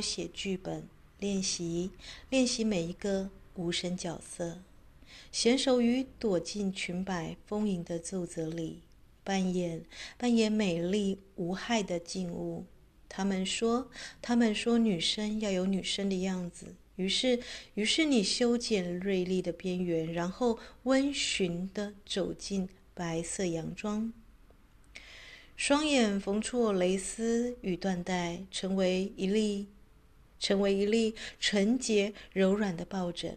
写剧本，练习，练习每一个无声角色，娴熟于躲进裙摆丰盈的皱褶里，扮演扮演美丽无害的静物。他们说，他们说女生要有女生的样子。于是，于是你修剪锐利的边缘，然后温驯地走进白色洋装。双眼缝错蕾丝与缎带，成为一粒，成为一粒纯洁柔软的抱枕，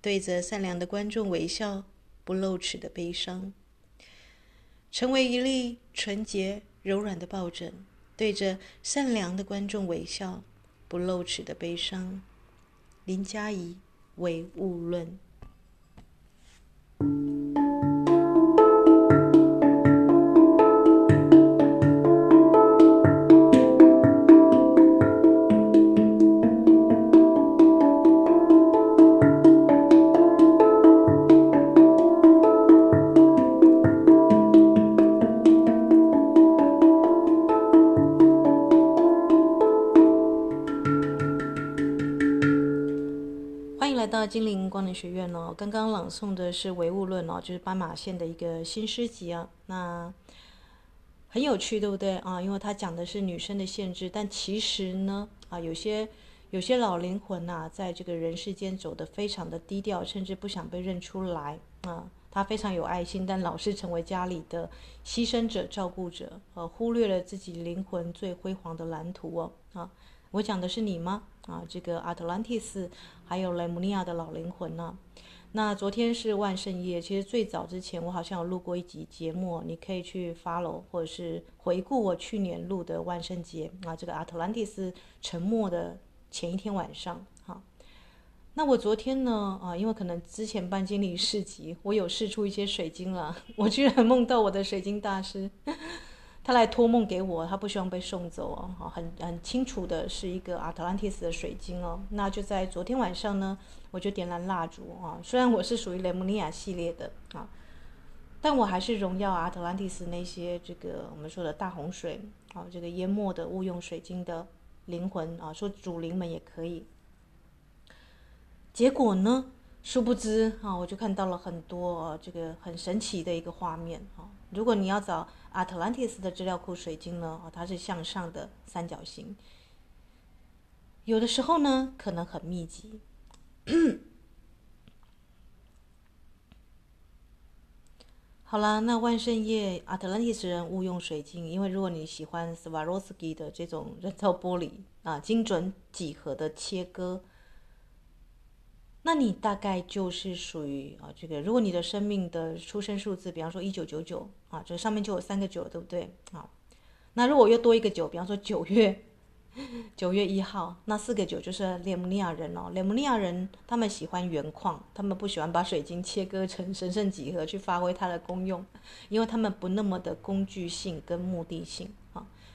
对着善良的观众微笑，不露齿的悲伤。成为一粒纯洁柔软的抱枕，对着善良的观众微笑，不露齿的悲伤。林嘉怡，唯物论。来到金陵光能学院哦，刚刚朗诵的是《唯物论》哦，就是斑马线的一个新诗集啊。那很有趣，对不对啊？因为它讲的是女生的限制，但其实呢啊，有些有些老灵魂呐、在这个人世间走得非常的低调，甚至不想被认出来啊。他非常有爱心，但老是成为家里的牺牲者、照顾者，呃、忽略了自己灵魂最辉煌的蓝图哦啊。我讲的是你吗？啊，这个阿特兰蒂斯，还有雷姆尼亚的老灵魂呢、那昨天是万圣夜，其实最早之前我好像有录过一集节目，你可以去 follow 或者是回顾我去年录的万圣节啊，这个阿特兰蒂斯沉没的前一天晚上。哈，那我昨天呢？啊，因为可能之前办经理市集，我有试出一些水晶了，我居然梦到我的水晶大师。他来托梦给我，他不希望被送走哦。很很清楚的是一个阿特兰蒂斯的水晶哦。那就在昨天晚上呢，我就点燃蜡烛啊。虽然我是属于雷姆尼亚系列的啊，但我还是荣耀阿特兰蒂斯那些这个我们说的大洪水啊，这个淹没的误用水晶的灵魂啊，说主灵们也可以。结果呢，殊不知啊，我就看到了很多这个很神奇的一个画面啊。如果你要找。阿特兰蒂斯的资料库水晶呢？它是向上的三角形，有的时候呢可能很密集。好了，那万圣夜阿特兰蒂斯人误用水晶，因为如果你喜欢斯瓦罗斯基的这种人造玻璃啊，精准几何的切割。那你大概就是属于啊，这个如果你的生命的出生数字，比方说一九九九啊，这上面就有三个九，对不对？啊，那如果又多一个九，比方说九月九月一号，那四个九就是列姆尼亚人哦。列姆尼亚人他们喜欢原矿，他们不喜欢把水晶切割成神圣几何去发挥它的功用，因为他们不那么的工具性跟目的性。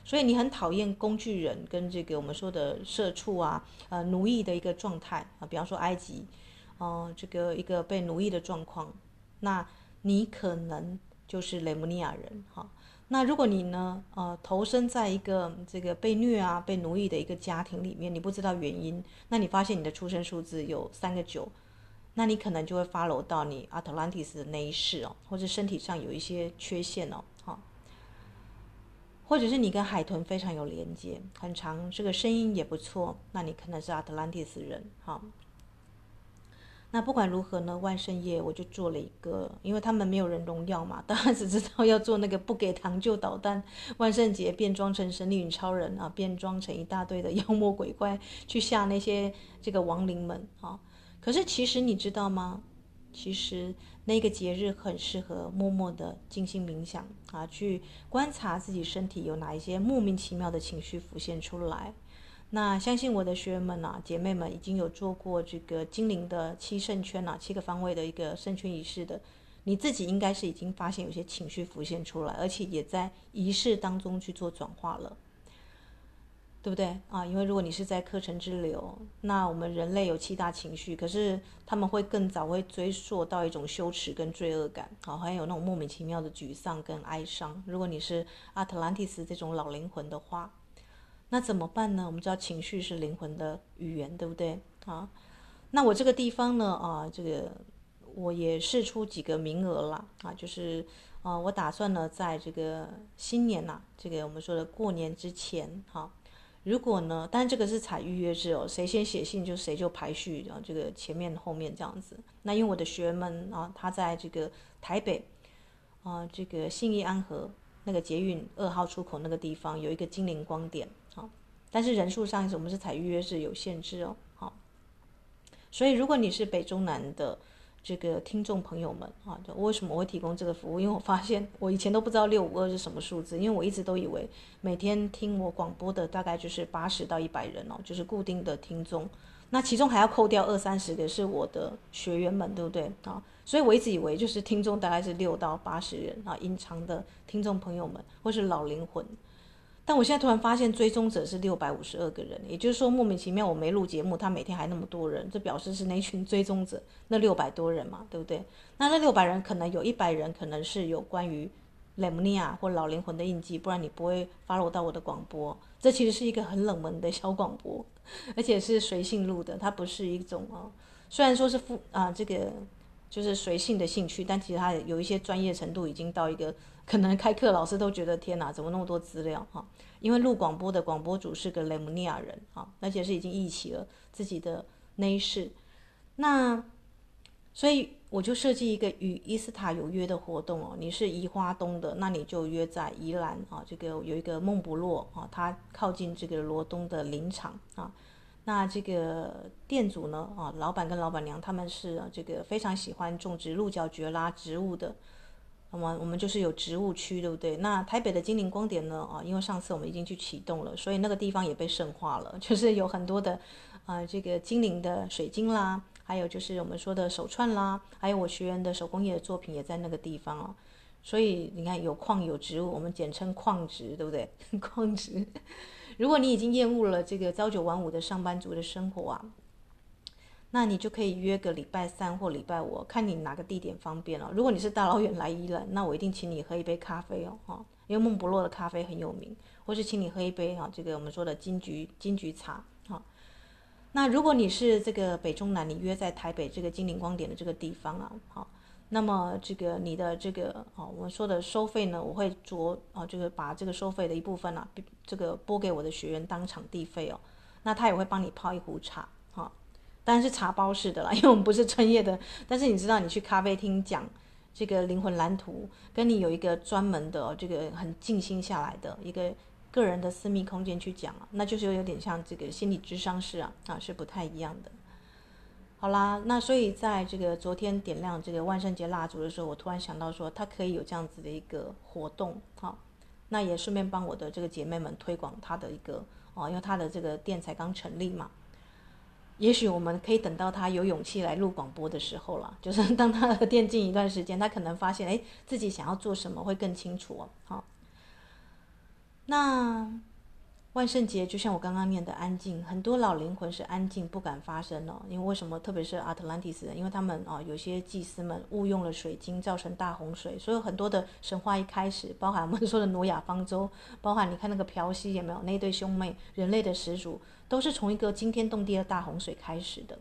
所以你很讨厌工具人跟这个我们说的社畜啊，呃，奴役的一个状态啊，比方说埃及，哦、这个一个被奴役的状况，那你可能就是雷姆尼亚人哈。那如果你呢，呃，投身在一个这个被虐啊、被奴役的一个家庭里面，你不知道原因，那你发现你的出生数字有三个九，那你可能就会 follow 到你阿特兰蒂斯的那一世哦，或者身体上有一些缺陷哦。或者是你跟海豚非常有连接，很长，这个声音也不错，那你可能是阿特兰蒂斯人。哈，那不管如何呢，万圣夜我就做了一个，因为他们没有人荣耀嘛，当然只知道要做那个不给糖就捣蛋。万圣节变装成神力女超人啊，变装成一大堆的 妖魔鬼怪去吓那些这个亡灵们啊。可是其实你知道吗？其实。那个节日很适合默默的静心冥想啊，去观察自己身体有哪一些莫名其妙的情绪浮现出来。那相信我的学员们啊，姐妹们已经有做过这个精灵的七圣圈啊，七个方位的一个圣圈仪式的，你自己应该是已经发现有些情绪浮现出来，而且也在仪式当中去做转化了。对不对啊？因为如果你是在课程之流，那我们人类有七大情绪，可是他们会更早会追溯到一种羞耻跟罪恶感，啊，还有那种莫名其妙的沮丧跟哀伤。如果你是阿特兰蒂斯这种老灵魂的话，那怎么办呢？我们知道情绪是灵魂的语言，对不对啊？那我这个地方呢，啊，这个我也试出几个名额了啊，就是啊，我打算呢，在这个新年呐，这个我们说的过年之前，哈。如果呢？但这个是采预约制哦，谁先写信就谁就排序，然后这个前面后面这样子。那因为我的学员们啊，他在这个台北啊，这个信义安和那个捷运二号出口那个地方有一个精灵光点啊，但是人数上我们是采预约制有限制哦，好。所以如果你是北中南的。这个听众朋友们啊，就为什么我会提供这个服务？因为我发现我以前都不知道六五二是什么数字，因为我一直都以为每天听我广播的大概就是八十到一百人哦，就是固定的听众。那其中还要扣掉二三十个是我的学员们，对不对啊？所以我一直以为就是听众大概是六到八十人啊，隐藏的听众朋友们或是老灵魂。但我现在突然发现追踪者是六百五十二个人，也就是说莫名其妙我没录节目，他每天还那么多人，这表示是那群追踪者那六百多人嘛，对不对？那那六百人可能有一百人可能是有关于雷姆尼亚或老灵魂的印记，不然你不会 follow 到我的广播。这其实是一个很冷门的小广播，而且是随性录的，它不是一种啊，虽然说是负啊这个就是随性的兴趣，但其实他有一些专业程度已经到一个。可能开课老师都觉得天哪，怎么那么多资料哈？因为录广播的广播主是个雷姆尼亚人啊，而且是已经忆起了自己的内事。那所以我就设计一个与伊斯塔有约的活动哦。你是宜花东的，那你就约在宜兰啊，这个有一个梦不落啊，它靠近这个罗东的林场啊。那这个店主呢啊，老板跟老板娘他们是这个非常喜欢种植鹿角蕨啦植物的。那么我们就是有植物区，对不对？那台北的精灵光点呢？啊，因为上次我们已经去启动了，所以那个地方也被圣化了，就是有很多的，啊、这个精灵的水晶啦，还有就是我们说的手串啦，还有我学员的手工业的作品也在那个地方哦。所以你看，有矿有植物，我们简称矿植，对不对？矿植。如果你已经厌恶了这个朝九晚五的上班族的生活啊。那你就可以约个礼拜三或礼拜五，看你哪个地点方便了。如果你是大老远来宜兰，那我一定请你喝一杯咖啡哦，哈，因为梦不落的咖啡很有名，或是请你喝一杯哈，这个我们说的金桔金桔茶，哈。那如果你是这个北中南，你约在台北这个金陵光点的这个地方啊，好，那么这个你的这个哦，我们说的收费呢，我会着啊，这个把这个收费的一部分啊，这个拨给我的学员当场地费哦，那他也会帮你泡一壶茶。啊，当然是茶包式的啦，因为我们不是专业的。但是你知道，你去咖啡厅讲这个灵魂蓝图，跟你有一个专门的这个很静心下来的一个个人的私密空间去讲啊，那就是有点像这个心理咨商室啊啊，是不太一样的。好啦，那所以在这个昨天点亮这个万圣节蜡烛的时候，我突然想到说，它可以有这样子的一个活动，好，那也顺便帮我的这个姐妹们推广它的一个哦，因为它的这个店才刚成立嘛。也许我们可以等到他有勇气来录广播的时候了，就是 当他的店进一段时间，他可能发现，哎，自己想要做什么会更清楚哦。好，那万圣节就像我刚刚念的安静，很多老灵魂是安静不敢发声哦，因为为什么？特别是阿特兰蒂斯人，因为他们啊，有些祭司们误用了水晶，造成大洪水，所以很多的神话一开始，包含我们 说的挪亚方舟，包含你看那个瓢溪有没有那对兄妹，人类的始祖。都是从一个惊天动地的大洪水开始的，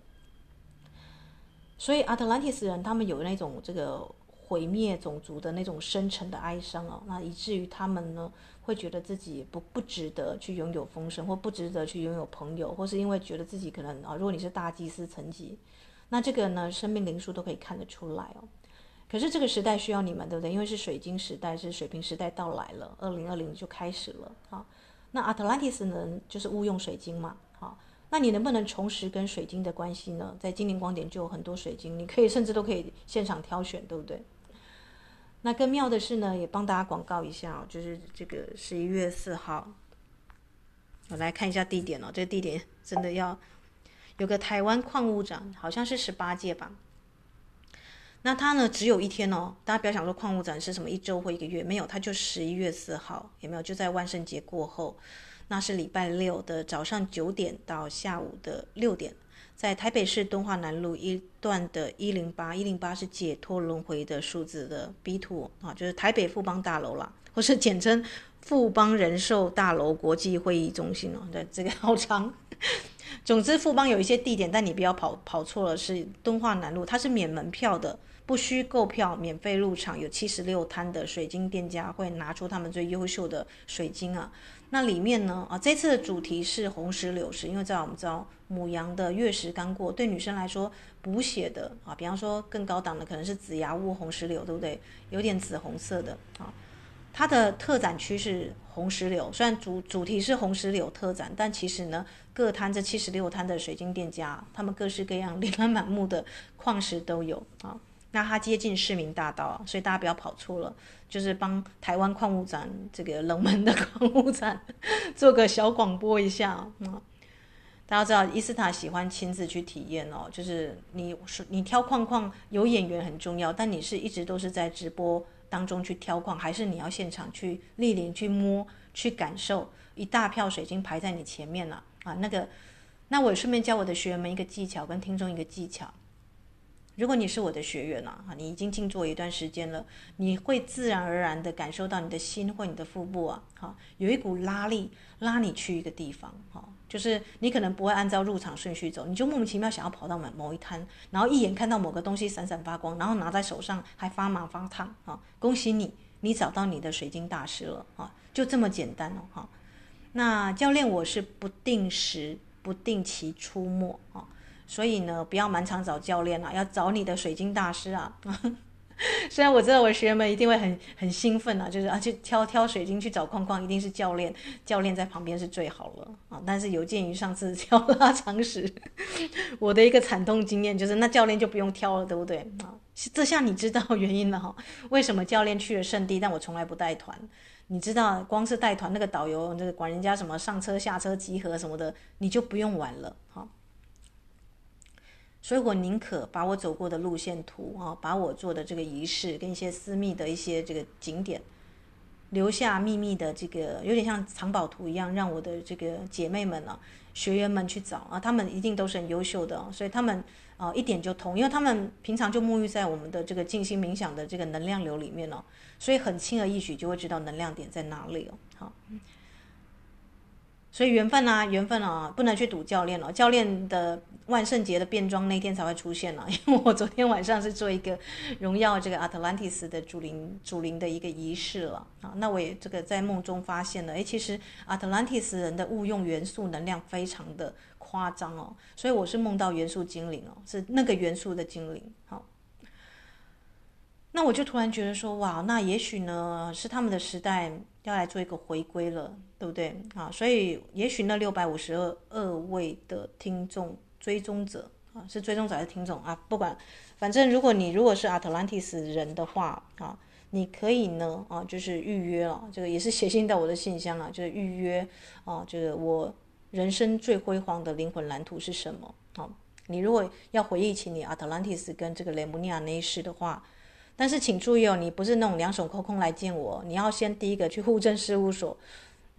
所以阿特兰蒂斯人他们有那种这个毁灭种族的那种深沉的哀伤哦，那以至于他们呢会觉得自己不不值得去拥有丰盛，或不值得去拥有朋友，或是因为觉得自己可能啊，如果你是大祭司层级，那这个呢生命灵数都可以看得出来哦。可是这个时代需要你们，对不对？因为是水晶时代，是水平时代到来了，二零二零就开始了啊。那阿特兰蒂斯呢，就是误用水晶嘛，好，那你能不能重拾跟水晶的关系呢？在精灵光点就有很多水晶，你可以甚至都可以现场挑选，对不对？那更妙的是呢，也帮大家广告一下哦，就是这个十一月四号，我来看一下地点哦，这个地点真的要有个台湾矿物展，好像是十八届吧。那它呢，只有一天哦，大家不要想说矿物展是什么一周或一个月，没有，它就十一月四号，有没有？就在万圣节过后。那是礼拜六的早上九点到下午的六点，在台北市敦化南路一段的一零八，一零八是解脱轮回的数字的 B two 啊，就是台北富邦大楼啦，或是简称富邦人寿大楼国际会议中心哦，对，这个 好长。总之，富邦有一些地点，但你不要跑跑错了，是敦化南路，它是免门票的。不需购票，免费入场，有七十六摊的水晶店家会拿出他们最优秀的水晶啊。那里面呢啊，这次的主题是红石榴石，因为在我们知道母羊的月食刚过，对女生来说补血的啊，比方说更高档的可能是紫牙乌红石榴，对不对？有点紫红色的啊。它的特展区是红石榴，虽然主主题是红石榴特展，但其实呢，各摊这七十六摊的水晶店家，他们各式各样、琳琅满目的矿石都有啊。那它接近市民大道，所以大家不要跑错了，就是帮台湾矿物展这个冷门的矿物展做个小广播一下啊、嗯！大家知道伊斯塔喜欢亲自去体验哦，就是你你挑矿矿有眼缘很重要，但你是一直都是在直播当中去挑矿，还是你要现场去莅临去摸去感受？一大票水晶排在你前面了啊，那个，那我顺便教我的学员们一个技巧，跟听众一个技巧。如果你是我的学员了啊，你已经静坐一段时间了，你会自然而然的感受到你的心或你的腹部啊，哈，有一股拉力拉你去一个地方，哈，就是你可能不会按照入场顺序走，你就莫名其妙想要跑到某某一摊，然后一眼看到某个东西闪闪发光，然后拿在手上还发麻发烫，哈，恭喜你，你找到你的水晶大师了，哈，就这么简单哦，哈。那教练我是不定时、不定期出没，啊。所以呢，不要满场找教练啊，要找你的水晶大师啊！虽然我知道我学员们一定会很很兴奋啊，就是啊，去挑挑水晶去找框框，一定是教练，教练在旁边是最好了啊。但是有鉴于上次挑拉长时，我的一个惨痛经验就是，那教练就不用挑了，对不对啊？这下你知道原因了哈？为什么教练去了圣地，但我从来不带团？你知道，光是带团那个导游，那个管人家什么上车下车集合什么的，你就不用玩了哈。所以我宁可把我走过的路线图啊，把我做的这个仪式跟一些私密的一些这个景点，留下秘密的这个有点像藏宝图一样，让我的这个姐妹们啊、学员们去找啊，他们一定都是很优秀的，所以他们啊一点就通，因为他们平常就沐浴在我们的这个静心冥想的这个能量流里面哦，所以很轻而易举就会知道能量点在哪里哦，好。所以缘分啊，缘分啊，不能去赌教练了。教练的万圣节的变装那天才会出现了，因为我昨天晚上是做一个荣耀这个 Atlantis 的主灵主灵的一个仪式了啊。那我也这个在梦中发现了，诶，其实 Atlantis 人的误用元素能量非常的夸张哦。所以我是梦到元素精灵哦，是那个元素的精灵。好，那我就突然觉得说，哇，那也许呢是他们的时代要来做一个回归了。对不对啊？所以也许那六百五十二位的听众追踪者啊，是追踪者还是听众啊？不管，反正如果你如果是 Atlantis 人的话啊，你可以呢啊，就是预约了，这个也是写信到我的信箱啊，就是预约啊，这个我人生最辉煌的灵魂蓝图是什么？啊，你如果要回忆起你 Atlantis 跟这个雷姆尼亚那一世的话。但是请注意哦，你不是那种两手空空来见我，你要先第一个去户政事务所。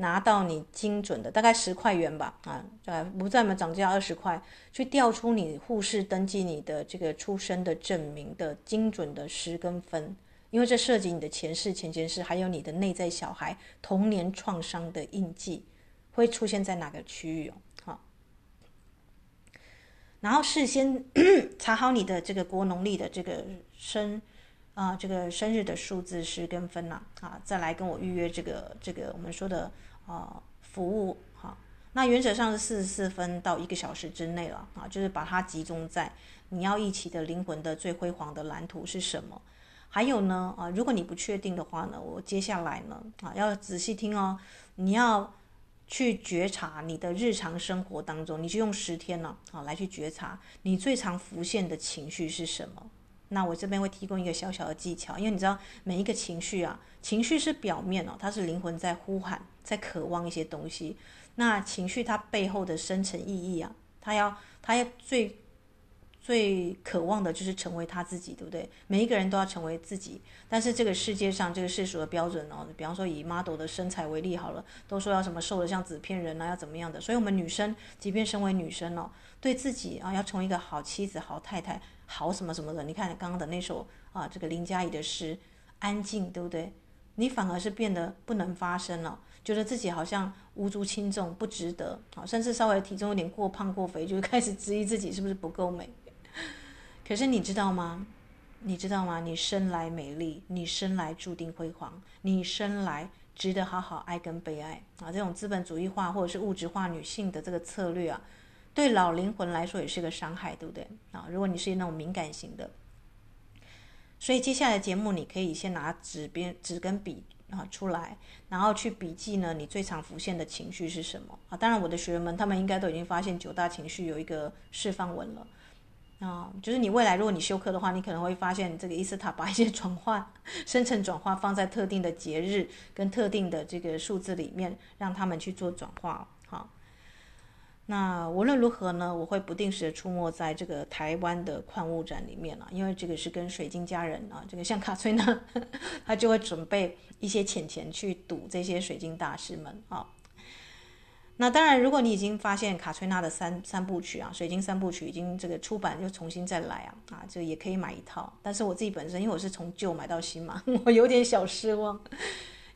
拿到你精准的大概十块元吧，啊，对，不再嘛涨价二十块，去调出你护士登记你的这个出生的证明的精准的时跟分，因为这涉及你的前世、前前世，还有你的内在小孩童年创伤的印记会出现在哪个区域哦，好，然后事先 查好你的这个国农历的这个生。啊，这个生日的数字是跟分呐，啊，再来跟我预约这个这个我们说的啊服务哈，那原则上是四十四分到一个小时之内了啊，就是把它集中在你要一起的灵魂的最辉煌的蓝图是什么？还有呢啊，如果你不确定的话呢，我接下来呢啊要仔细听哦，你要去觉察你的日常生活当中，你就用十天呢啊来去觉察你最常浮现的情绪是什么。那我这边会提供一个小小的技巧，因为你知道每一个情绪啊，情绪是表面哦，它是灵魂在呼喊，在渴望一些东西。那情绪它背后的深层意义啊，它要它要最最渴望的就是成为他自己，对不对？每一个人都要成为自己，但是这个世界上这个世俗的标准哦，比方说以 model 的身材为例好了，都说要什么瘦的像纸片人啊，要怎么样的？所以我们女生，即便身为女生哦，对自己啊要成为一个好妻子、好太太、好什么什么的。你看刚刚的那首啊，这个林佳怡的诗，安静，对不对？你反而是变得不能发声了。觉得自己好像无足轻重，不值得啊，甚至稍微体重有点过胖过肥，就开始质疑自己是不是不够美。可是你知道吗？你知道吗？你生来美丽，你生来注定辉煌，你生来值得好好爱跟被爱啊！这种资本主义化或者是物质化女性的这个策略啊，对老灵魂来说也是个伤害，对不对啊？如果你是那种敏感型的，所以接下来节目你可以先拿纸边纸跟笔。啊，出来，然后去笔记呢？你最常浮现的情绪是什么？啊，当然，我的学员们他们应该都已经发现九大情绪有一个释放文了。啊，就是你未来如果你修课的话，你可能会发现这个伊斯塔把一些转化、生成转化放在特定的节日跟特定的这个数字里面，让他们去做转化。那无论如何呢，我会不定时出没在这个台湾的矿物展里面了，因为这个是跟水晶家人啊，这个像卡崔娜，他就会准备一些钱钱去赌这些水晶大师们啊。那当然，如果你已经发现卡崔娜的三三部曲啊，水晶三部曲已经这个出版，又重新再来啊啊，这个也可以买一套。但是我自己本身，因为我是从旧买到新嘛，我有点小失望。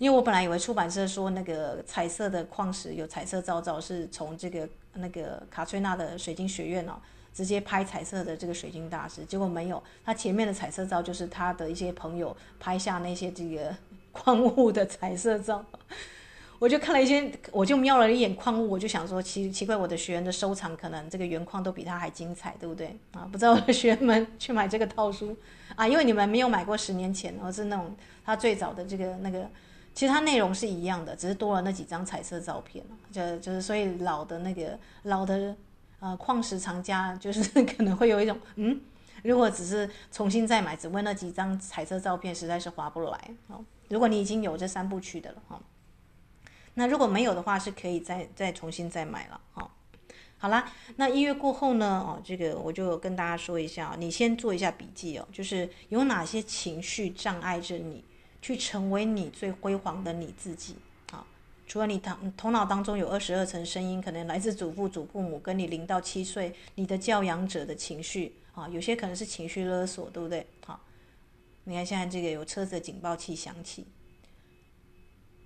因为我本来以为出版社说那个彩色的矿石有彩色造造，是从这个那个卡崔娜的水晶学院哦，直接拍彩色的这个水晶大师，结果没有，他前面的彩色照就是他的一些朋友拍下那些这个 矿物的彩色照。我就看了一些，我就瞄了一眼矿物，我就想说奇奇怪，我的学员的收藏可能这个原矿都比他还精彩，对不对啊？不知道我的学员们 去买这个套书啊，因为你们没有买过十年前，而是那种他最早的这个那个。其实它内容是一样的，只是多了那几张彩色照片，就就是所以老的那个老的呃矿石藏家就是可能会有一种嗯，如果只是重新再买，只为那几张彩色照片，实在是划不来哦。如果你已经有这三部曲的了哈，那如果没有的话，是可以再再重新再买了哈。好啦，那一月过后呢？哦，这个我就跟大家说一下，你先做一下笔记哦，就是有哪些情绪障碍着你。去成为你最辉煌的你自己啊！除了你头头脑当中有二十二层声音，可能来自祖父、祖父母，跟你零到七岁你的教养者的情绪啊，有些可能是情绪勒索，对不对？好，你看现在这个有车子的警报器响起，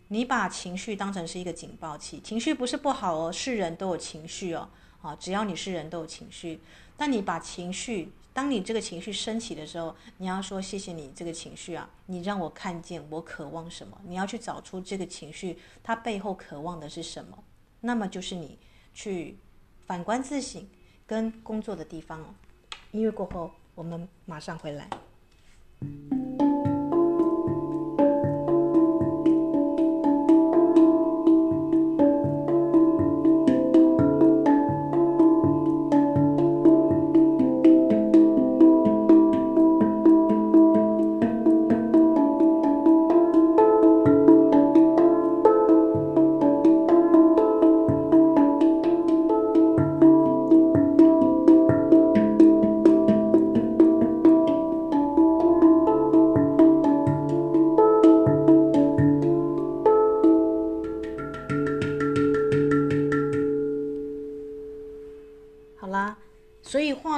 你把情绪当成是一个警报器，情绪不是不好哦，是人都有情绪哦，啊，只要你是人都有情绪，但你把情绪。当你这个情绪升起的时候，你要说谢谢你这个情绪啊，你让我看见我渴望什么。你要去找出这个情绪它背后渴望的是什么，那么就是你去反观自省跟工作的地方哦。音乐过后，我们马上回来。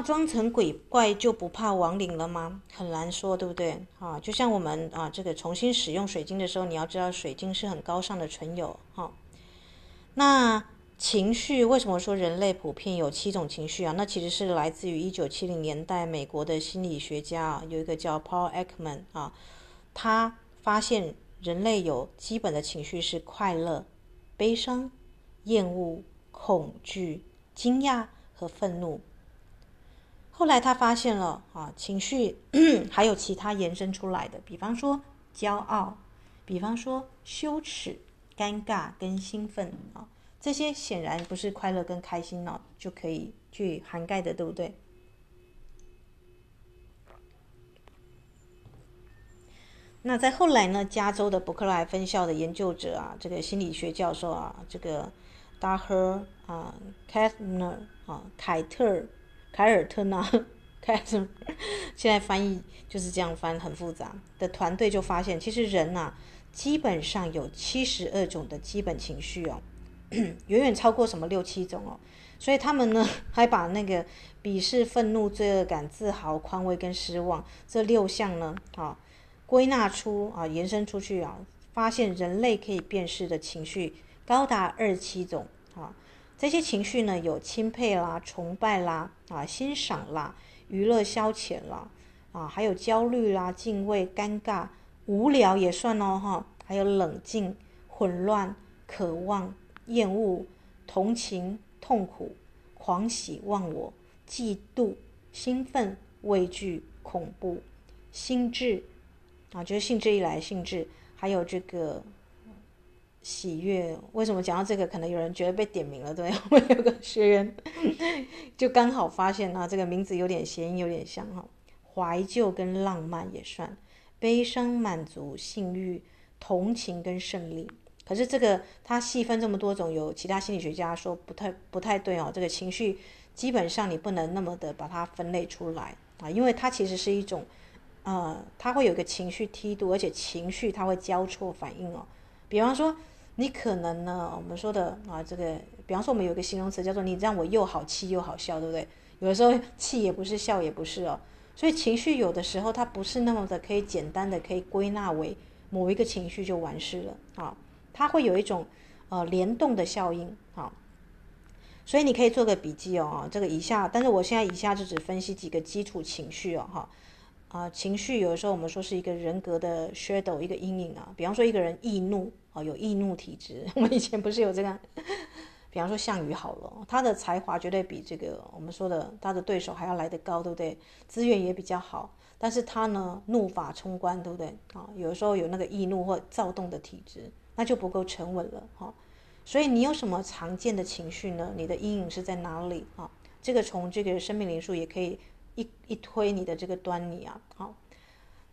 装成鬼怪就不怕亡灵了吗？很难说，对不对？啊，就像我们啊，这个重新使用水晶的时候，你要知道水晶是很高尚的存有。哈、那情绪为什么说人类普遍有七种情绪啊？那其实是来自于一九七零年代美国的心理学家啊，有一个叫 Paul Ekman 啊，他发现人类有基本的情绪是快乐、悲伤、厌恶、恐惧、惊讶和愤怒。后来他发现了啊，情绪 还有其他延伸出来的，比方说骄傲，比方说羞耻、尴尬跟兴奋啊，这些显然不是快乐跟开心呢就可以去涵盖的，对不对？那在后来呢，加州的伯克莱分校的研究者啊，这个心理学教授啊，这个 Dahr 啊 k a t n e r 啊，凯特。凯尔特纳 开始现在翻译就是这样翻，很复杂的团队就发现，其实人呐、基本上有七十二种的基本情绪哦，远远超过什么六七种哦。所以他们呢，还把那个鄙视、愤怒、罪恶感、自豪、宽慰跟失望这六项呢，啊，归纳出啊，延伸出去啊，发现人类可以辨识的情绪高达二十七种啊。这些情绪呢，有钦佩啦、崇拜啦、啊欣赏啦、娱乐消遣啦，啊还有焦虑啦、敬畏、尴尬、无聊也算哦哈，还有冷静、混乱、渴望、厌恶、同情。痛苦、狂喜、忘我、嫉妒、兴奋、畏惧、恐怖、兴致，啊，就是兴致一来兴致，还有这个喜悦。为什么讲到这个，可能有人觉得被点名了，对？我有个学员就刚好发现啊，这个名字有点谐音，有点像哈，怀旧跟浪漫也算，悲伤、满足、性欲、同情跟胜利。可是这个它细分这么多种，有其他心理学家说不太不太对哦。这个情绪基本上你不能那么的把它分类出来啊，因为它其实是一种，呃，它会有一个情绪梯度，而且情绪它会交错反应哦。比方说你可能呢，我们说的啊，这个，比方说我们有一个形容词叫做你让我又好气又好笑，对不对？有的时候气也不是，笑也不是哦。所以情绪有的时候它不是那么的可以简单的可以归纳为某一个情绪就完事了啊。它会有一种，呃，联动的效应，好，所以你可以做个笔记哦，这个以下，但是我现在以下就只分析几个基础情绪哦，哈，啊，情绪有的时候我们说是一个人格的 shadow，一个阴影啊，比方说一个人易怒，有易怒体质，我们以前不是有这个，比方说项羽好了，他的才华绝对比这个我们说的他的对手还要来得高，对不对？资源也比较好，但是他呢，怒发冲冠，对不对？啊，有时候有那个易怒或躁动的体质。那就不够沉稳了哈，所以你有什么常见的情绪呢？你的阴影是在哪里啊？这个从这个生命灵数也可以一一推你的这个端倪啊。好，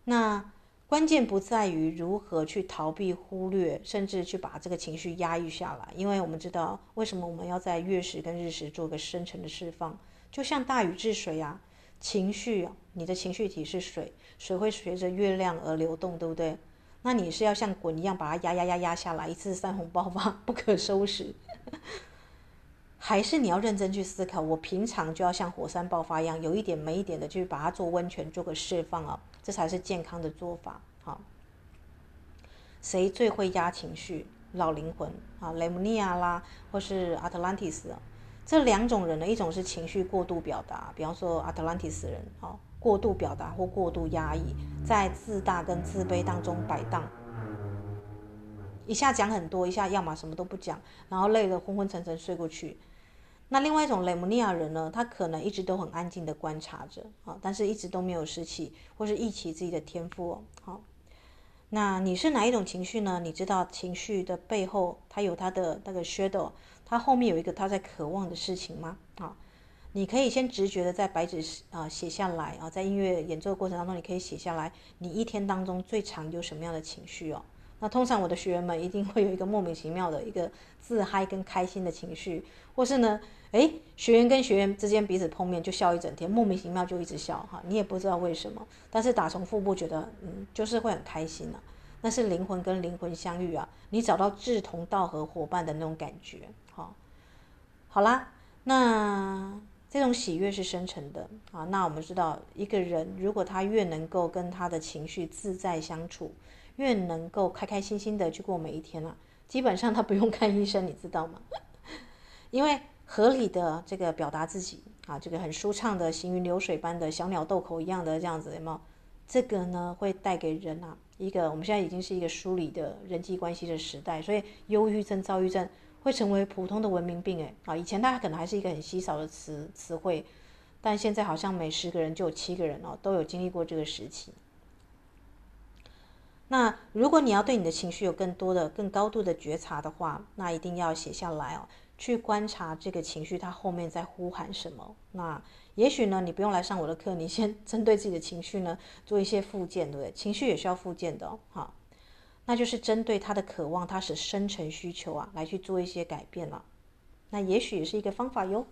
那关键不在于如何去逃避、忽略，甚至去把这个情绪压抑下来，因为我们知道为什么我们要在月食跟日食做个深层的释放，就像大禹治水啊，情绪，你的情绪体是水，水会随着月亮而流动，对不对？那你是要像滚一样把它压压压压下来，一次山洪爆发不可收拾，还是你要认真去思考？我平常就要像火山爆发一样，有一点没一点的去把它做温泉，做个释放啊，这才是健康的做法。好，谁最会压情绪？老灵魂啊，雷姆尼亚啦，或是阿特兰蒂斯啊，这两种人呢，一种是情绪过度表达，比方说阿特兰蒂斯人，好。过度表达或过度压抑，在自大跟自卑当中摆荡，一下讲很多，一下要么什么都不讲，然后累了昏昏沉沉睡过去。那另外一种雷姆尼亚人呢，他可能一直都很安静的观察着啊，但是一直都没有拾起或是忆起自己的天赋哦。好，那你是哪一种情绪呢？你知道情绪的背后，它有它的那个 shadow，它后面有一个他在渴望的事情吗？啊？你可以先直觉的在白纸啊写下来啊，在音乐演奏的过程当中，你可以写下来，你一天当中最常有什么样的情绪哦？那通常我的学员们一定会有一个莫名其妙的一个自嗨跟开心的情绪，或是呢，诶，学员跟学员之间彼此碰面就笑一整天，莫名其妙就一直笑哈，你也不知道为什么，但是打从腹部觉得嗯，就是会很开心啊，那是灵魂跟灵魂相遇啊，你找到志同道合伙伴的那种感觉，好，好啦，那。这种喜悦是深沉的啊，那我们知道，一个人如果他越能够跟他的情绪自在相处，越能够开开心心的去过每一天啊，基本上他不用看医生，你知道吗？因为合理的这个表达自己啊，这个很舒畅的行云流水般的小鸟豆口一样的这样子，有没有？这个呢会带给人啊一个，我们现在已经是一个疏离的人际关系的时代，所以忧郁症、躁郁症。会成为普通的文明病，哎啊！以前它可能还是一个很稀少的词词汇，但现在好像每十个人就有七个人哦，都有经历过这个时期。那如果你要对你的情绪有更多的、更高度的觉察的话，那一定要写下来哦，去观察这个情绪它后面在呼喊什么。那也许呢，你不用来上我的课，你先 针对自己的情绪呢做一些复健，对不对？情绪也需要复健的哦，好。那就是针对他的渴望，他是深层需求啊，来去做一些改变了。那也许也是一个方法哟。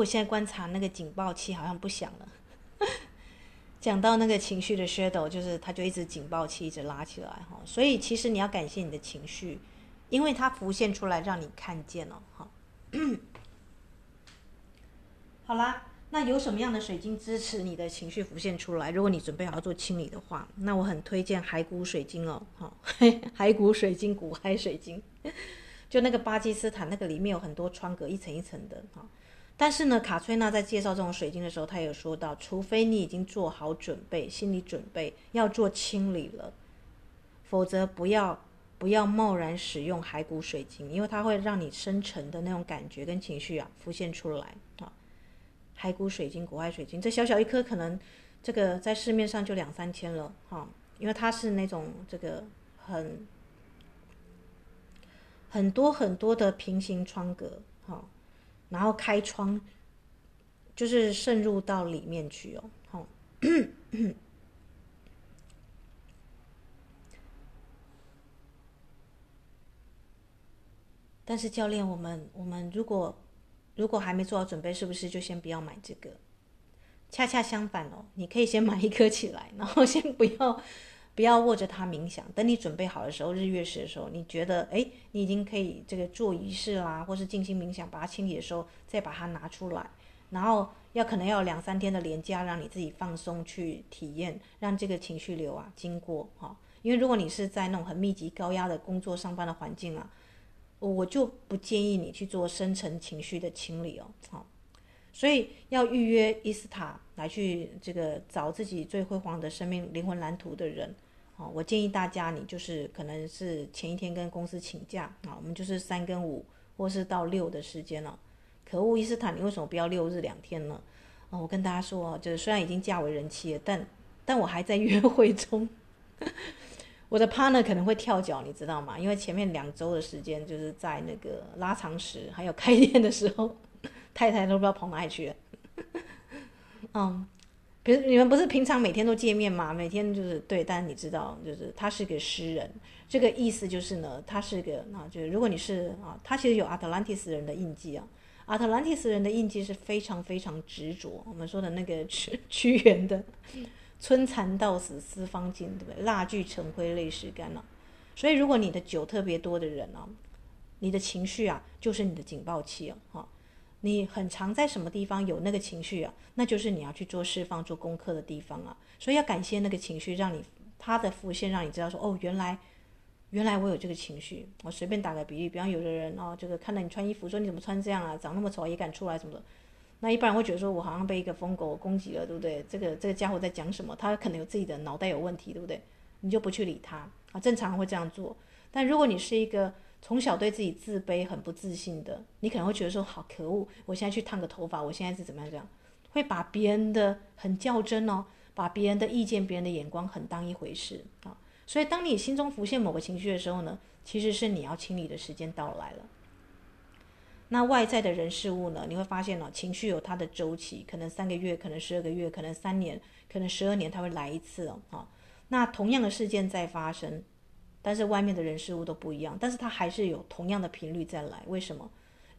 我现在观察那个警报器好像不响了。讲到那个情绪的 shadow，就是它就一直警报器一直拉起来哈。所以其实你要感谢你的情绪，因为它浮现出来让你看见了哈。好啦。那有什么样的水晶支持你的情绪浮现出来？如果你准备好做清理的话，那我很推荐骸骨水晶哦，哈，骸骨水晶、骨骸水晶，就那个巴基斯坦那个里面有很多窗格，一层一层的哈。但是呢，卡崔娜在介绍这种水晶的时候，她有说到，除非你已经做好准备，心理准备要做清理了，否则不要不要贸然使用骸骨水晶，因为它会让你深沉的那种感觉跟情绪啊浮现出来啊。骸骨水晶、骨骸水晶，这小小一颗，可能这个在市面上就两三千了哈，因为它是那种这个很很多很多的平行窗格，然后开窗就是渗入到里面去哦，好，但是教练，我们我们如果。如果还没做好准备，是不是就先不要买这个？恰恰相反哦，你可以先买一颗起来，然后先不要不要握着它冥想。等你准备好的时候，日月食的时候，你觉得哎，你已经可以这个做仪式啦，或是静心冥想，把它清理的时候，再把它拿出来。然后要可能要两三天的连假，让你自己放松去体验，让这个情绪流啊经过哈。因为如果你是在那种很密集高压的工作上班的环境啊。我就不建议你去做深层情绪的清理哦，好，所以要预约伊斯塔来去这个找自己最辉煌的生命灵魂蓝图的人，哦，我建议大家你就是可能是前一天跟公司请假啊，我们就是三跟五或是到六的时间了。可恶，伊斯坦，你为什么不要六日两天呢？哦，我跟大家说，就是虽然已经嫁为人妻了，但但我还在约会中。我的 partner 可能会跳脚，你知道吗？因为前面两周的时间就是在那个拉长时，还有开店的时候，太太都不知道跑哪里去了。嗯，比如你们不是平常每天都见面吗？每天就是对，但你知道，就是他是个诗人，这个意思就是呢，他是个啊，就是如果你是啊，他其实有阿特兰蒂斯人的印记啊，阿特兰蒂斯人的印记是非常非常执着，我们说的那个屈屈原的。春蚕到死丝方尽，对不对？蜡炬成灰泪始干了。所以，如果你的酒特别多的人呢，你的情绪啊，就是你的警报器啊，哈。你很常在什么地方有那个情绪啊，那就是你要去做释放、做功课的地方啊。所以要感谢那个情绪，让你它的浮现，让你知道说，哦，原来原来我有这个情绪。我随便打个比喻，比方有的人哦，这个看到你穿衣服，说你怎么穿这样啊，长那么丑也敢出来什么的。那一般人会觉得说，我好像被一个疯狗攻击了，对不对？这个这个家伙在讲什么？他可能有自己的脑袋有问题，对不对？你就不去理他啊。正常会这样做。但如果你是一个从小对自己自卑、很不自信的，你可能会觉得说，好可恶！我现在去烫个头发，我现在是怎么样这样？会把别人的很较真哦，把别人的意见、别人的眼光很当一回事啊。所以，当你心中浮现某个情绪的时候呢，其实是你要清理的时间到来了。那外在的人事物呢？你会发现哦，情绪有它的周期，可能三个月，可能十二个月，可能三年，可能十二年，它会来一次哦。哈，那同样的事件在发生，但是外面的人事物都不一样，但是它还是有同样的频率在来。为什么？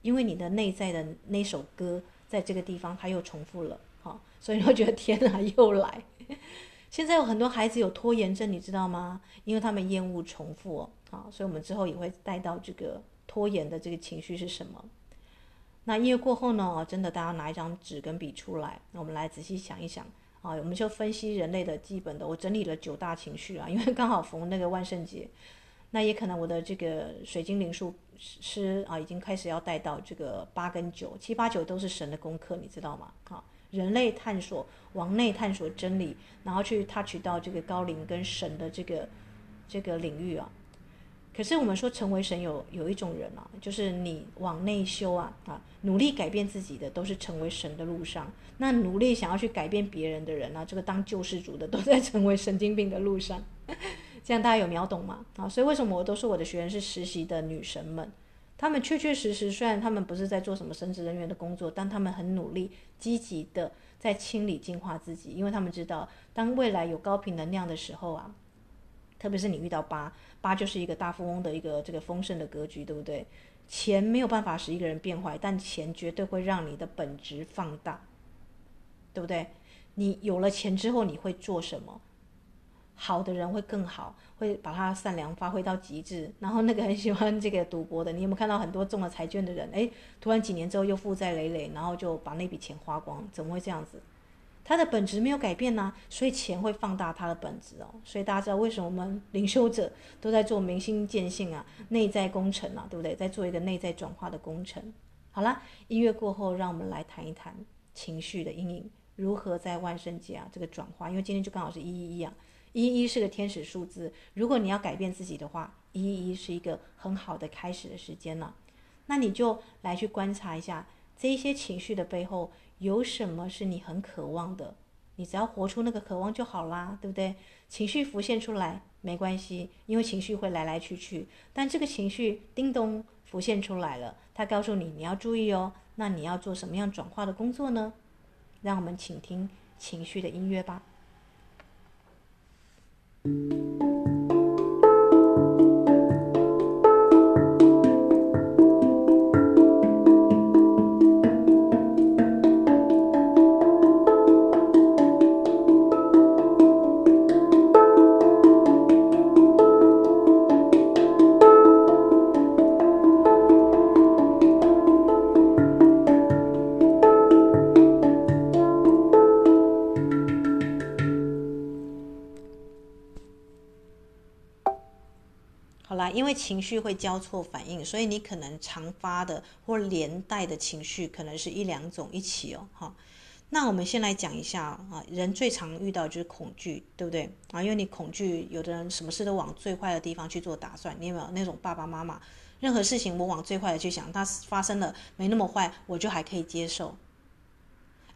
因为你的内在的那首歌在这个地方它又重复了。哈，所以你会觉得天哪，又来。现在有很多孩子有拖延症，你知道吗？因为他们厌恶重复哦。啊，所以我们之后也会带到这个拖延的这个情绪是什么。那音乐过后呢？真的，大家拿一张纸跟笔出来，那我们来仔细想一想啊。我们就分析人类的基本的，我整理了九大情绪啊，因为刚好逢那个万圣节，那也可能我的这个水晶灵数师啊，已经开始要带到这个八跟九，七八九都是神的功课，你知道吗？啊，人类探索往内探索真理，然后去 touch 到这个高灵跟神的这个这个领域啊。可是我们说成为神有有一种人啊，就是你往内修啊啊，努力改变自己的都是成为神的路上。那努力想要去改变别人的人啊，这个当救世主的都在成为神经病的路上。这样大家有秒懂吗？啊，所以为什么我都说我的学员是实习的女神们？他们确确实实，虽然他们不是在做什么神职人员的工作，但他们很努力、积极的在清理、净化自己，因为他们知道，当未来有高频能量的时候啊。特别是你遇到八八，就是一个大富翁的一个这个丰盛的格局，对不对？钱没有办法使一个人变坏，但钱绝对会让你的本质放大，对不对？你有了钱之后，你会做什么？好的人会更好，会把他善良发挥到极致。然后那个很喜欢这个赌博的，你有没有看到很多中了彩券的人？哎，突然几年之后又负债累累，然后就把那笔钱花光，怎么会这样子？他的本质没有改变呢、所以钱会放大他的本质哦。所以大家知道为什么我们灵修者都在做明心见性啊，内在工程啊，对不对？在做一个内在转化的工程。好了，音乐过后，让我们来谈一谈情绪的阴影如何在万圣节啊这个转化。因为今天就刚好是一一一啊，一一是个天使数字。如果你要改变自己的话，一一一是一个很好的开始的时间了。那你就来去观察一下这一些情绪的背后。有什么是你很渴望的？你只要活出那个渴望就好啦，对不对？情绪浮现出来没关系，因为情绪会来来去去。但这个情绪叮咚浮现出来了，它告诉你你要注意哦。那你要做什么样转化的工作呢？让我们请听情绪的音乐吧。情绪会交错反应，所以你可能常发的或连带的情绪可能是一两种一起哦，哈。那我们先来讲一下啊，人最常遇到就是恐惧，对不对啊？因为你恐惧，有的人什么事都往最坏的地方去做打算。你有没有那种爸爸妈妈，任何事情我往最坏的去想，它发生了没那么坏，我就还可以接受。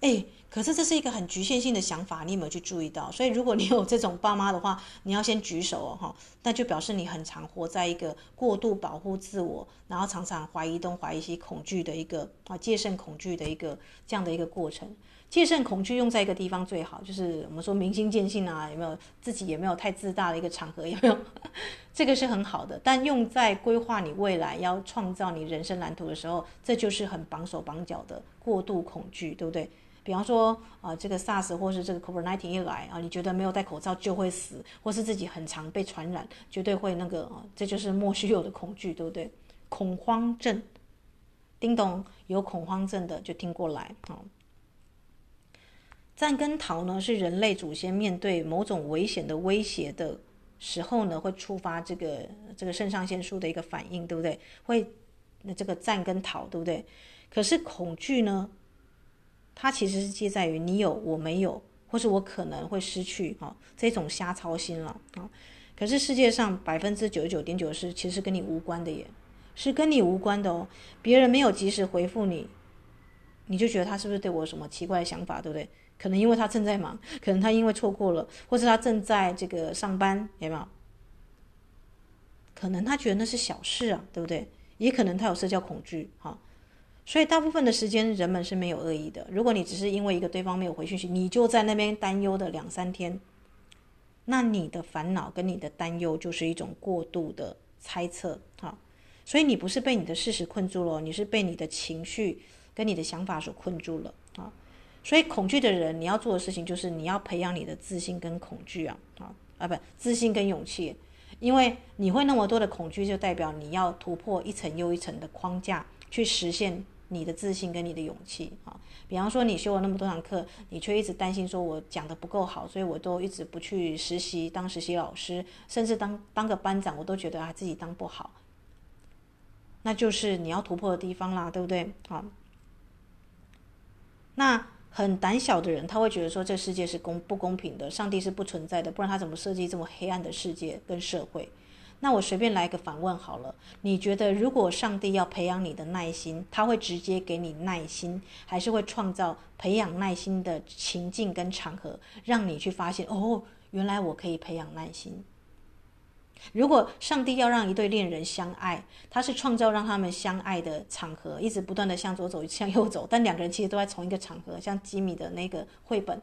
哎。可是这是一个很局限性的想法，你有没有去注意到？所以如果你 有这种爸妈的话，你要先举手哦，哈，那就表示你很常活在一个过度保护自我，然后常常怀疑东怀疑西、恐惧的一个啊，戒慎恐惧的一个这样的一个过程。戒慎恐惧用在一个地方最好，就是我们说明心见性啊，有没有自己也没有太自大的一个场合，有没有？这个是很好的，但用在规划你未来要创造你人生蓝图的时候，这就是很绑手绑脚的过度恐惧，对不对？比方说啊、这个 SARS 或是这个 COVID-19 一来啊，你觉得没有戴口罩就会死，或是自己很常被传染，绝对会那个，啊、这就是莫须有的恐惧，对不对？恐慌症，叮咚，有恐慌症的就听过来啊。战跟逃呢，是人类祖先面对某种危险的威胁的时候呢，会触发这个这个肾上腺素的一个反应，对不对？会那这个战跟逃，对不对？可是恐惧呢？它其实是介在于你有我没有，或是我可能会失去啊，这种瞎操心了啊。可是世界上百分之九十九点九是其实跟你无关的耶，是跟你无关的哦。别人没有及时回复你，你就觉得他是不是对我有什么奇怪的想法，对不对？可能因为他正在忙，可能他因为错过了，或是他正在这个上班，有没有？可能他觉得那是小事啊，对不对？也可能他有社交恐惧，哈。所以大部分的时间，人们是没有恶意的。如果你只是因为一个对方没有回讯息，你就在那边担忧的两三天，那你的烦恼跟你的担忧就是一种过度的猜测，哈。所以你不是被你的事实困住了，你是被你的情绪跟你的想法所困住了，啊。所以恐惧的人，你要做的事情就是你要培养你的自信跟恐惧啊，啊啊不，自信跟勇气，因为你会那么多的恐惧，就代表你要突破一层又一层的框架去实现。你的自信跟你的勇气啊，比方说你修了那么多堂课，你却一直担心说我讲的不够好，所以我都一直不去实习当实习老师，甚至当当个班长，我都觉得啊自己当不好，那就是你要突破的地方啦，对不对？好，那很胆小的人，他会觉得说这世界是公不公平的，上帝是不存在的，不然他怎么设计这么黑暗的世界跟社会？那我随便来一个反问好了，你觉得如果上帝要培养你的耐心，他会直接给你耐心，还是会创造培养耐心的情境跟场合，让你去发现哦，原来我可以培养耐心？如果上帝要让一对恋人相爱，他是创造让他们相爱的场合，一直不断的向左走，向右走，但两个人其实都在同一个场合，像吉米的那个绘本，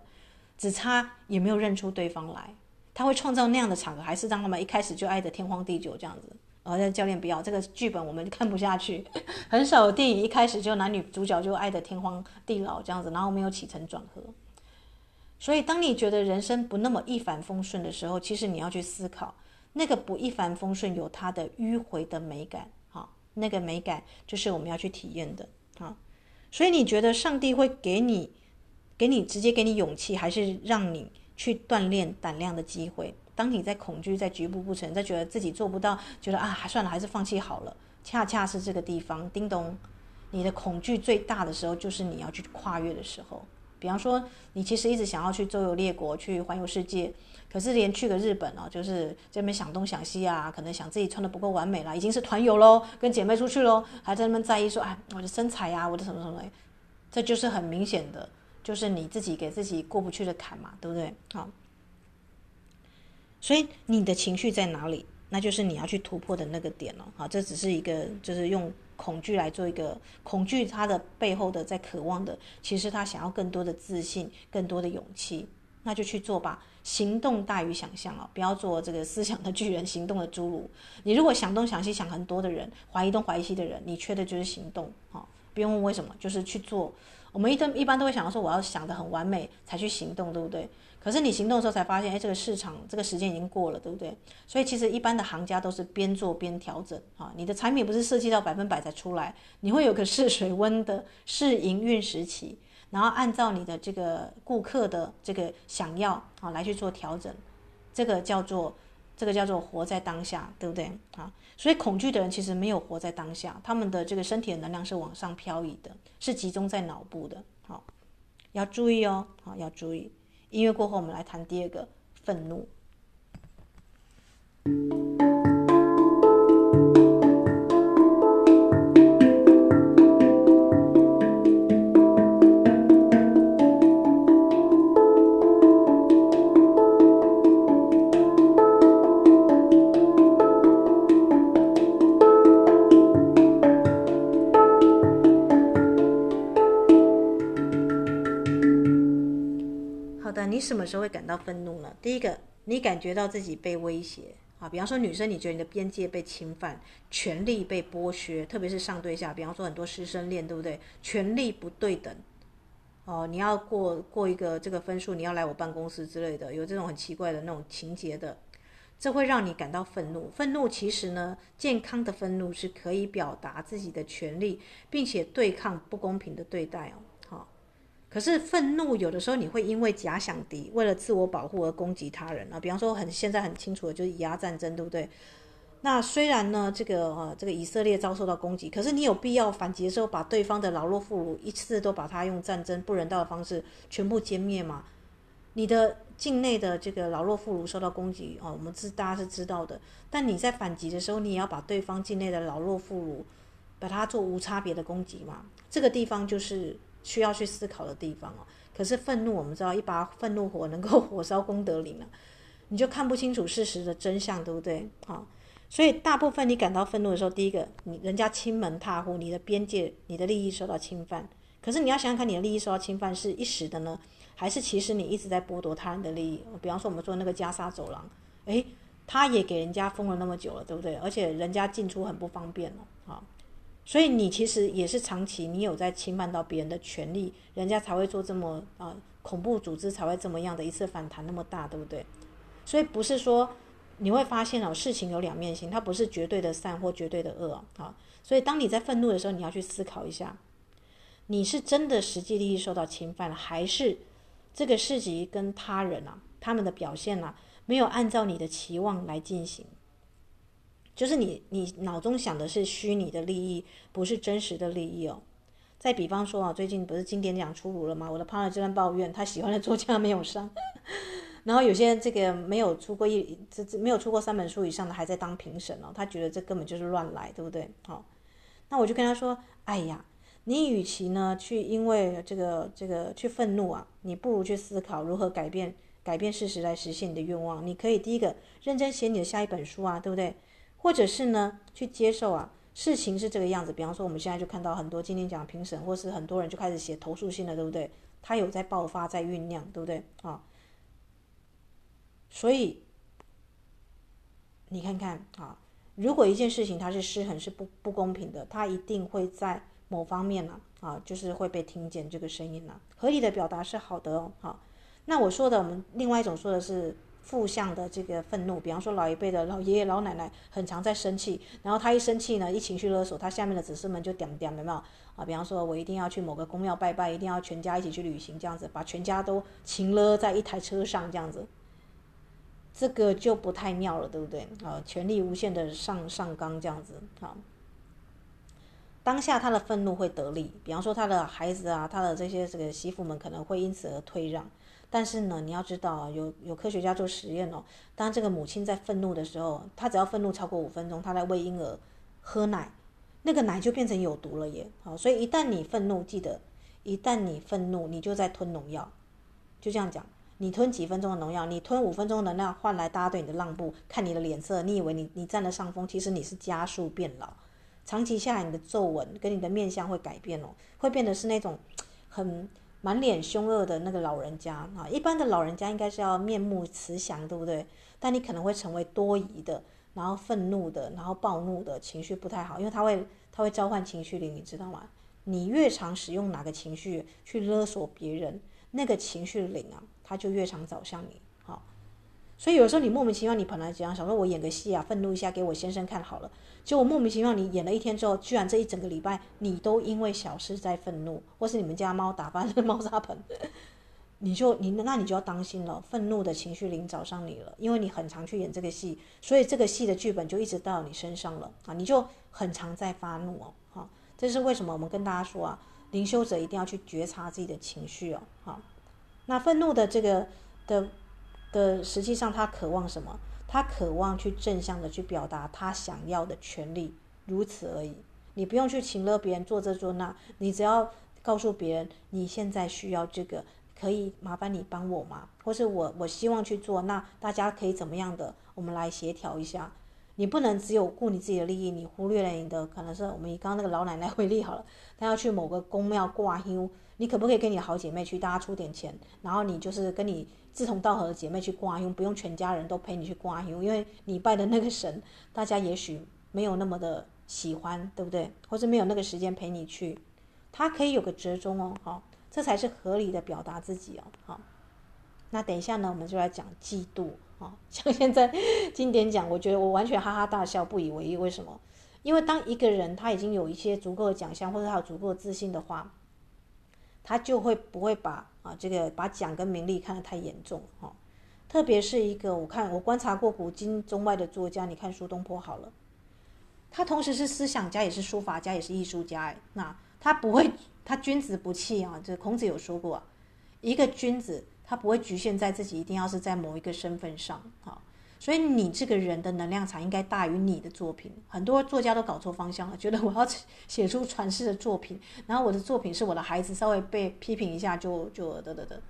只差也没有认出对方来。他会创造那样的场合，还是让他们一开始就爱得天荒地久这样子？呃，教练不要这个剧本，我们看不下去。很少电影一开始就男女主角就爱得天荒地老这样子，然后没有起承转合。所以，当你觉得人生不那么一帆风顺的时候，其实你要去思考，那个不一帆风顺有它的迂回的美感，哈，那个美感就是我们要去体验的，啊。所以，你觉得上帝会给你，给你直接给你勇气，还是让你去锻炼胆量的机会？当你在恐惧、在局部不成、在觉得自己做不到、觉得啊，算了，还是放弃好了，恰恰是这个地方，叮咚，你的恐惧最大的时候，就是你要去跨越的时候。比方说，你其实一直想要去周游列国，去环游世界，可是连去个日本哦，就是这边想东想西啊，可能想自己穿得不够完美啦，已经是团游喽，跟姐妹出去喽，还在那边在意说，哎，我的身材呀、啊，我的什么什么，这就是很明显的，就是你自己给自己过不去的坎嘛，对不对？好，所以你的情绪在哪里？那就是你要去突破的那个点了。好，这只是一个，就是用。恐惧来做一个恐惧，它的背后的在渴望的，其实他想要更多的自信，更多的勇气，那就去做吧。行动大于想象啊，不要做这个思想的巨人，行动的侏儒。你如果想东想西想很多的人，怀疑东怀疑西的人，你缺的就是行动啊。不用问为什么，就是去做。我们一般一般都会想到说，我要想得很完美才去行动，对不对？可是你行动的时候才发现，哎，这个市场这个时间已经过了，对不对？所以其实一般的行家都是边做边调整啊。你的产品不是设计到百分百才出来，你会有个试水温的试营运时期，然后按照你的这个顾客的这个想要啊来去做调整，这个叫做这个叫做活在当下，对不对啊？所以恐惧的人其实没有活在当下，他们的这个身体的能量是往上漂移的，是集中在脑部的。好，要注意哦，好，要注意。音乐过后，我们来谈第二个愤怒。什么时候会感到愤怒呢？第一个，你感觉到自己被威胁啊，比方说女生，你觉得你的边界被侵犯，权力被剥削，特别是上对下，比方说很多师生恋，对不对？权力不对等，哦，你要过过一个这个分数，你要来我办公室之类的，有这种很奇怪的那种情节的，这会让你感到愤怒。愤怒其实呢，健康的愤怒是可以表达自己的权利，并且对抗不公平的对待哦。可是愤怒有的时候你会因为假想敌为了自我保护而攻击他人啊，比方说很现在很清楚的就是以牙战争，对不对？那虽然呢这个呃这个以色列遭受到攻击，可是你有必要反击的时候把对方的老弱妇孺一次都把他用战争不人道的方式全部歼灭吗？你的境内的这个老弱妇孺受到攻击哦，我们知大家是知道的，但你在反击的时候，你也要把对方境内的老弱妇孺把它做无差别的攻击嘛？这个地方就是。需要去思考的地方哦。可是愤怒，我们知道一把愤怒火能够火烧功德林啊，你就看不清楚事实的真相，对不对？好，所以大部分你感到愤怒的时候，第一个，你人家侵门踏户，你的边界、你的利益受到侵犯。可是你要想想看，你的利益受到侵犯是一时的呢，还是其实你一直在剥夺他人的利益？比方说，我们说那个加沙走廊，诶，他也给人家封了那么久了，对不对？而且人家进出很不方便了，好。所以你其实也是长期，你有在侵犯到别人的权利，人家才会做这么啊、恐怖组织才会这么样的一次反弹那么大，对不对？所以不是说你会发现哦，事情有两面性，它不是绝对的善或绝对的恶啊。所以当你在愤怒的时候，你要去思考一下，你是真的实际利益受到侵犯了，还是这个事情跟他人啊他们的表现啊没有按照你的期望来进行？就是你，你脑中想的是虚拟的利益，不是真实的利益哦。再比方说啊，最近不是经典奖出炉了吗？我的 partner 正在抱怨，他喜欢的作家没有上，然后有些这个没有出过一这这没有出过三本书以上的还在当评审哦，他觉得这根本就是乱来，对不对？好，那我就跟他说，哎呀，你与其呢去因为这个这个去愤怒啊，你不如去思考如何改变改变事实来实现你的愿望。你可以第一个认真写你的下一本书啊，对不对？或者是呢，去接受啊，事情是这个样子。比方说，我们现在就看到很多今天讲评审，或是很多人就开始写投诉信了，对不对？他有在爆发，在酝酿，对不对？啊，所以你看看啊，如果一件事情它是失衡、是不不公平的，它一定会在某方面呢，啊，就是会被听见这个声音呢。合理的表达是好的哦，好。那我说的，我们另外一种说的是负向的这个愤怒，比方说老一辈的老爷爷老奶奶很常在生气，然后他一生气呢，一情绪勒索，他下面的子孙们就点点有没有啊？比方说我一定要去某个宫庙拜拜，一定要全家一起去旅行，这样子把全家都情勒在一台车上，这样子，这个就不太妙了，对不对？啊，权力无限的上上纲这样子啊。当下他的愤怒会得力，比方说他的孩子啊，他的这些这个媳妇们可能会因此而退让。但是呢，你要知道，有有科学家做实验哦。当这个母亲在愤怒的时候，她只要愤怒超过五分钟，她在喂婴儿喝奶，那个奶就变成有毒了耶。好，所以一旦你愤怒，记得，一旦你愤怒，你就在吞农药。就这样讲，你吞几分钟的农药，你吞五分钟的那换来大家对你的让步，看你的脸色，你以为你你占了上风，其实你是加速变老。长期下来，你的皱纹跟你的面相会改变哦，会变得是那种很。满脸凶恶的那个老人家啊，一般的老人家应该是要面目慈祥，对不对？但你可能会成为多疑的，然后愤怒的，然后暴怒的情绪不太好，因为他会他会召唤情绪灵，你知道吗？你越常使用哪个情绪去勒索别人，那个情绪灵啊，他就越常找向你。所以有时候你莫名其妙，你本来这样想说，我演个戏啊，愤怒一下给我先生看好了。结果莫名其妙，你演了一天之后，居然这一整个礼拜你都因为小事在愤怒，或是你们家猫打翻了猫砂盆，你就你那你就要当心了，愤怒的情绪灵找上你了，因为你很常去演这个戏，所以这个戏的剧本就一直到你身上了啊，你就很常在发怒哦，好，这是为什么我们跟大家说啊，灵修者一定要去觉察自己的情绪哦，好，那愤怒的这个的。的实际上，他渴望什么？他渴望去正向的去表达他想要的权利，如此而已。你不用去请了别人做这做那，你只要告诉别人你现在需要这个，可以麻烦你帮我吗？或是我我希望去做，那大家可以怎么样的？我们来协调一下。你不能只有顾你自己的利益，你忽略了你的可能是我们以刚刚那个老奶奶为例好了，她要去某个宫庙挂香，你可不可以跟你好姐妹去，大家出点钱，然后你就是跟你。志同道合的姐妹去挂香，不用全家人都陪你去挂香，因为你拜的那个神，大家也许没有那么的喜欢，对不对？或者没有那个时间陪你去，他可以有个折中哦，好，这才是合理的表达自己哦，好。那等一下呢，我们就来讲嫉妒啊，像现在经典讲，我觉得我完全哈哈大笑，不以为意。为什么？因为当一个人他已经有一些足够的奖项，或者他有足够的自信的话，他就会不会把。啊，这个把奖跟名利看得太严重哈、特别是一个我看我观察过古今中外的作家，你看苏东坡好了，他同时是思想家，也是书法家，也是艺术家哎，那他不会，他君子不器啊，这孔子有说过，一个君子他不会局限在自己一定要是在某一个身份上啊。所以你这个人的能量场应该大于你的作品。很多作家都搞错方向了，觉得我要写出传世的作品，然后我的作品是我的孩子，稍微被批评一下就就得得得。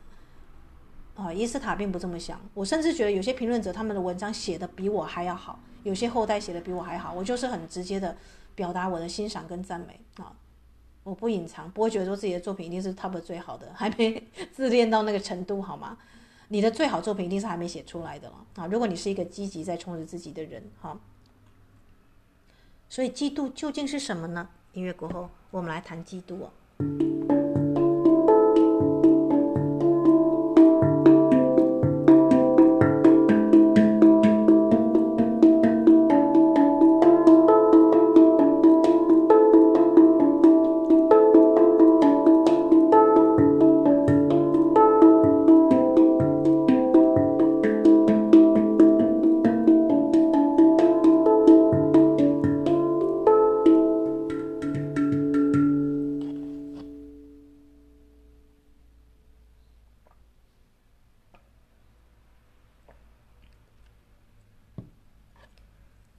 啊，伊斯塔并不这么想。我甚至觉得有些评论者他们的文章写的比我还要好，有些后代写的比我还好。我就是很直接的表达我的欣赏跟赞美啊，我不隐藏，不会觉得说自己的作品一定是 top 最好的，还没自恋到那个程度好吗？你的最好作品一定是还没写出来的了啊！如果你是一个积极在充实自己的人，哈，所以嫉妒究竟是什么呢？音乐过后，我们来谈嫉妒哦。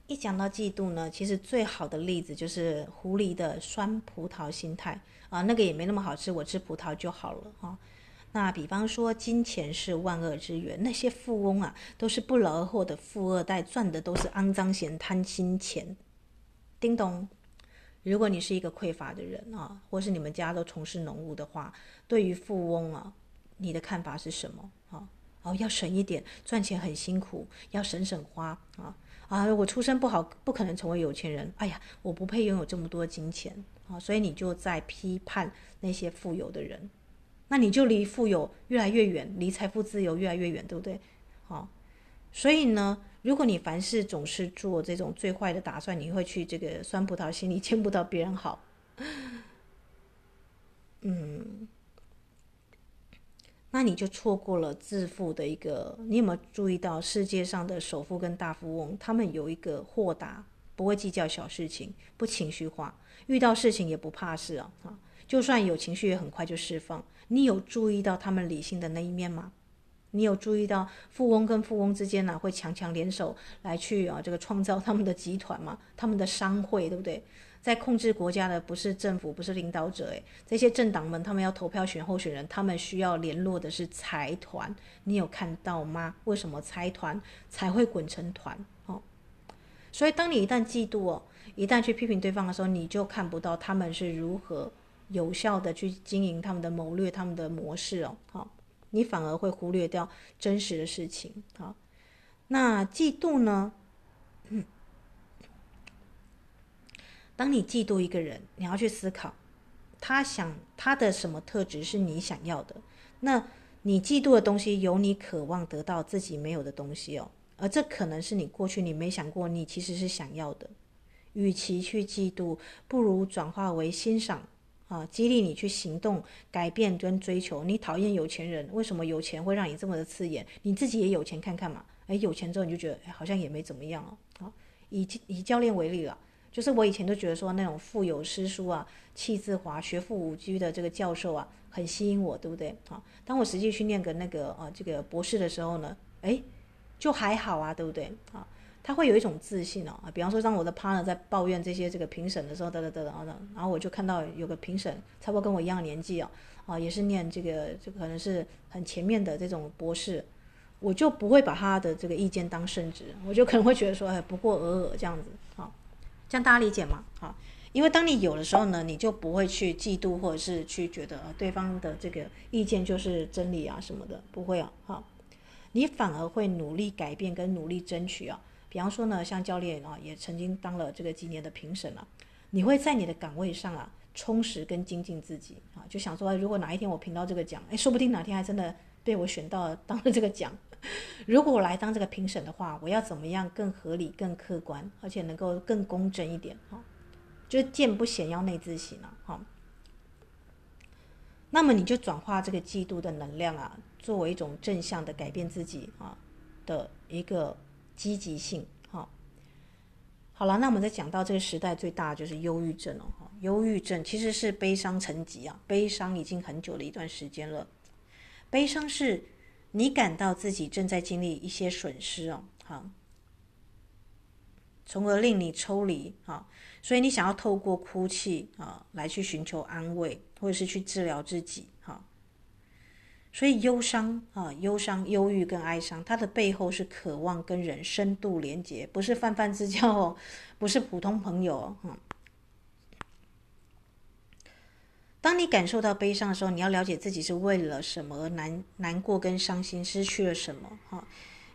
一讲到嫉妒呢，其实最好的例子就是狐狸的酸葡萄心态啊，那个也没那么好吃，我吃葡萄就好了啊。那比方说，金钱是万恶之源，那些富翁啊，都是不劳而获的富二代，赚的都是肮脏钱、贪心钱。叮咚，如果你是一个匮乏的人啊，或是你们家都从事农务的话，对于富翁啊，你的看法是什么啊？哦，要省一点，赚钱很辛苦，要省省花啊。啊，我出身不好，不可能成为有钱人。哎呀，我不配拥有这么多金钱啊！所以你就在批判那些富有的人，那你就离富有越来越远，离财富自由越来越远，对不对？好，所以呢，如果你凡事总是做这种最坏的打算，你会去这个酸葡萄心里 见不到别人好。嗯。那你就错过了致富的一个。你有没有注意到世界上的首富跟大富翁，他们有一个豁达，不会计较小事情，不情绪化，遇到事情也不怕事啊啊！就算有情绪，也很快就释放。你有注意到他们理性的那一面吗？你有注意到富翁跟富翁之间呢、会强强联手来去啊这个创造他们的集团吗？他们的商会，对不对？在控制国家的不是政府，不是领导者，诶，这些政党们他们要投票选候选人，他们需要联络的是财团。你有看到吗？为什么财团才会滚成团？哦，所以当你一旦嫉妒哦，一旦去批评对方的时候，你就看不到他们是如何有效的去经营他们的谋略、他们的模式哦。好，你反而会忽略掉真实的事情。好，那嫉妒呢？当你嫉妒一个人，你要去思考，他想他的什么特质是你想要的？那你嫉妒的东西有你渴望得到自己没有的东西哦，而这可能是你过去你没想过，你其实是想要的。与其去嫉妒，不如转化为欣赏啊，激励你去行动、改变跟追求。你讨厌有钱人，为什么有钱会让你这么的刺眼？你自己也有钱看看嘛？哎，有钱之后你就觉得哎，好像也没怎么样哦。好，以以教练为例了。就是我以前都觉得说那种腹有诗书啊、气自华、学富五车的这个教授啊，很吸引我，对不对？啊，当我实际去念个那个啊这个博士的时候呢，哎，就还好啊，对不对？啊，他会有一种自信哦啊，比方说当我的 partner 在抱怨这些这个评审的时候，等等等等等，然后我就看到有个评审，差不多跟我一样年纪哦，啊，也是念这个这个可能是很前面的这种博士，我就不会把他的这个意见当圣旨，我就可能会觉得说，哎，不过尔尔这样子。这样大家理解吗？好，因为当你有的时候呢，你就不会去嫉妒，或者是去觉得对方的这个意见就是真理啊什么的，不会啊。好，你反而会努力改变跟努力争取啊。比方说呢，像教练啊，也曾经当了这个几年的评审啊，你会在你的岗位上啊，充实跟精进自己啊，就想说，如果哪一天我评到这个奖，哎，说不定哪天还真的被我选到了当了这个奖。如果我来当这个评审的话，我要怎么样更合理、更客观，而且能够更公正一点？哈，就是见不贤要内自省啊！哈，那么你就转化这个嫉妒的能量啊，作为一种正向的改变自己啊的一个积极性。哈，好了，那我们再讲到这个时代最大的就是忧郁症了。哈，忧郁症其实是悲伤成疾啊，悲伤已经很久的一段时间了，悲伤是。你感到自己正在经历一些损失哦，好，从而令你抽离啊，所以你想要透过哭泣啊来去寻求安慰，或者是去治疗自己哈。所以忧伤啊，忧伤、忧郁跟哀伤，它的背后是渴望跟人深度连接，不是泛泛之交哦，不是普通朋友哦。当你感受到悲伤的时候，你要了解自己是为了什么而难难过跟伤心，失去了什么？哈，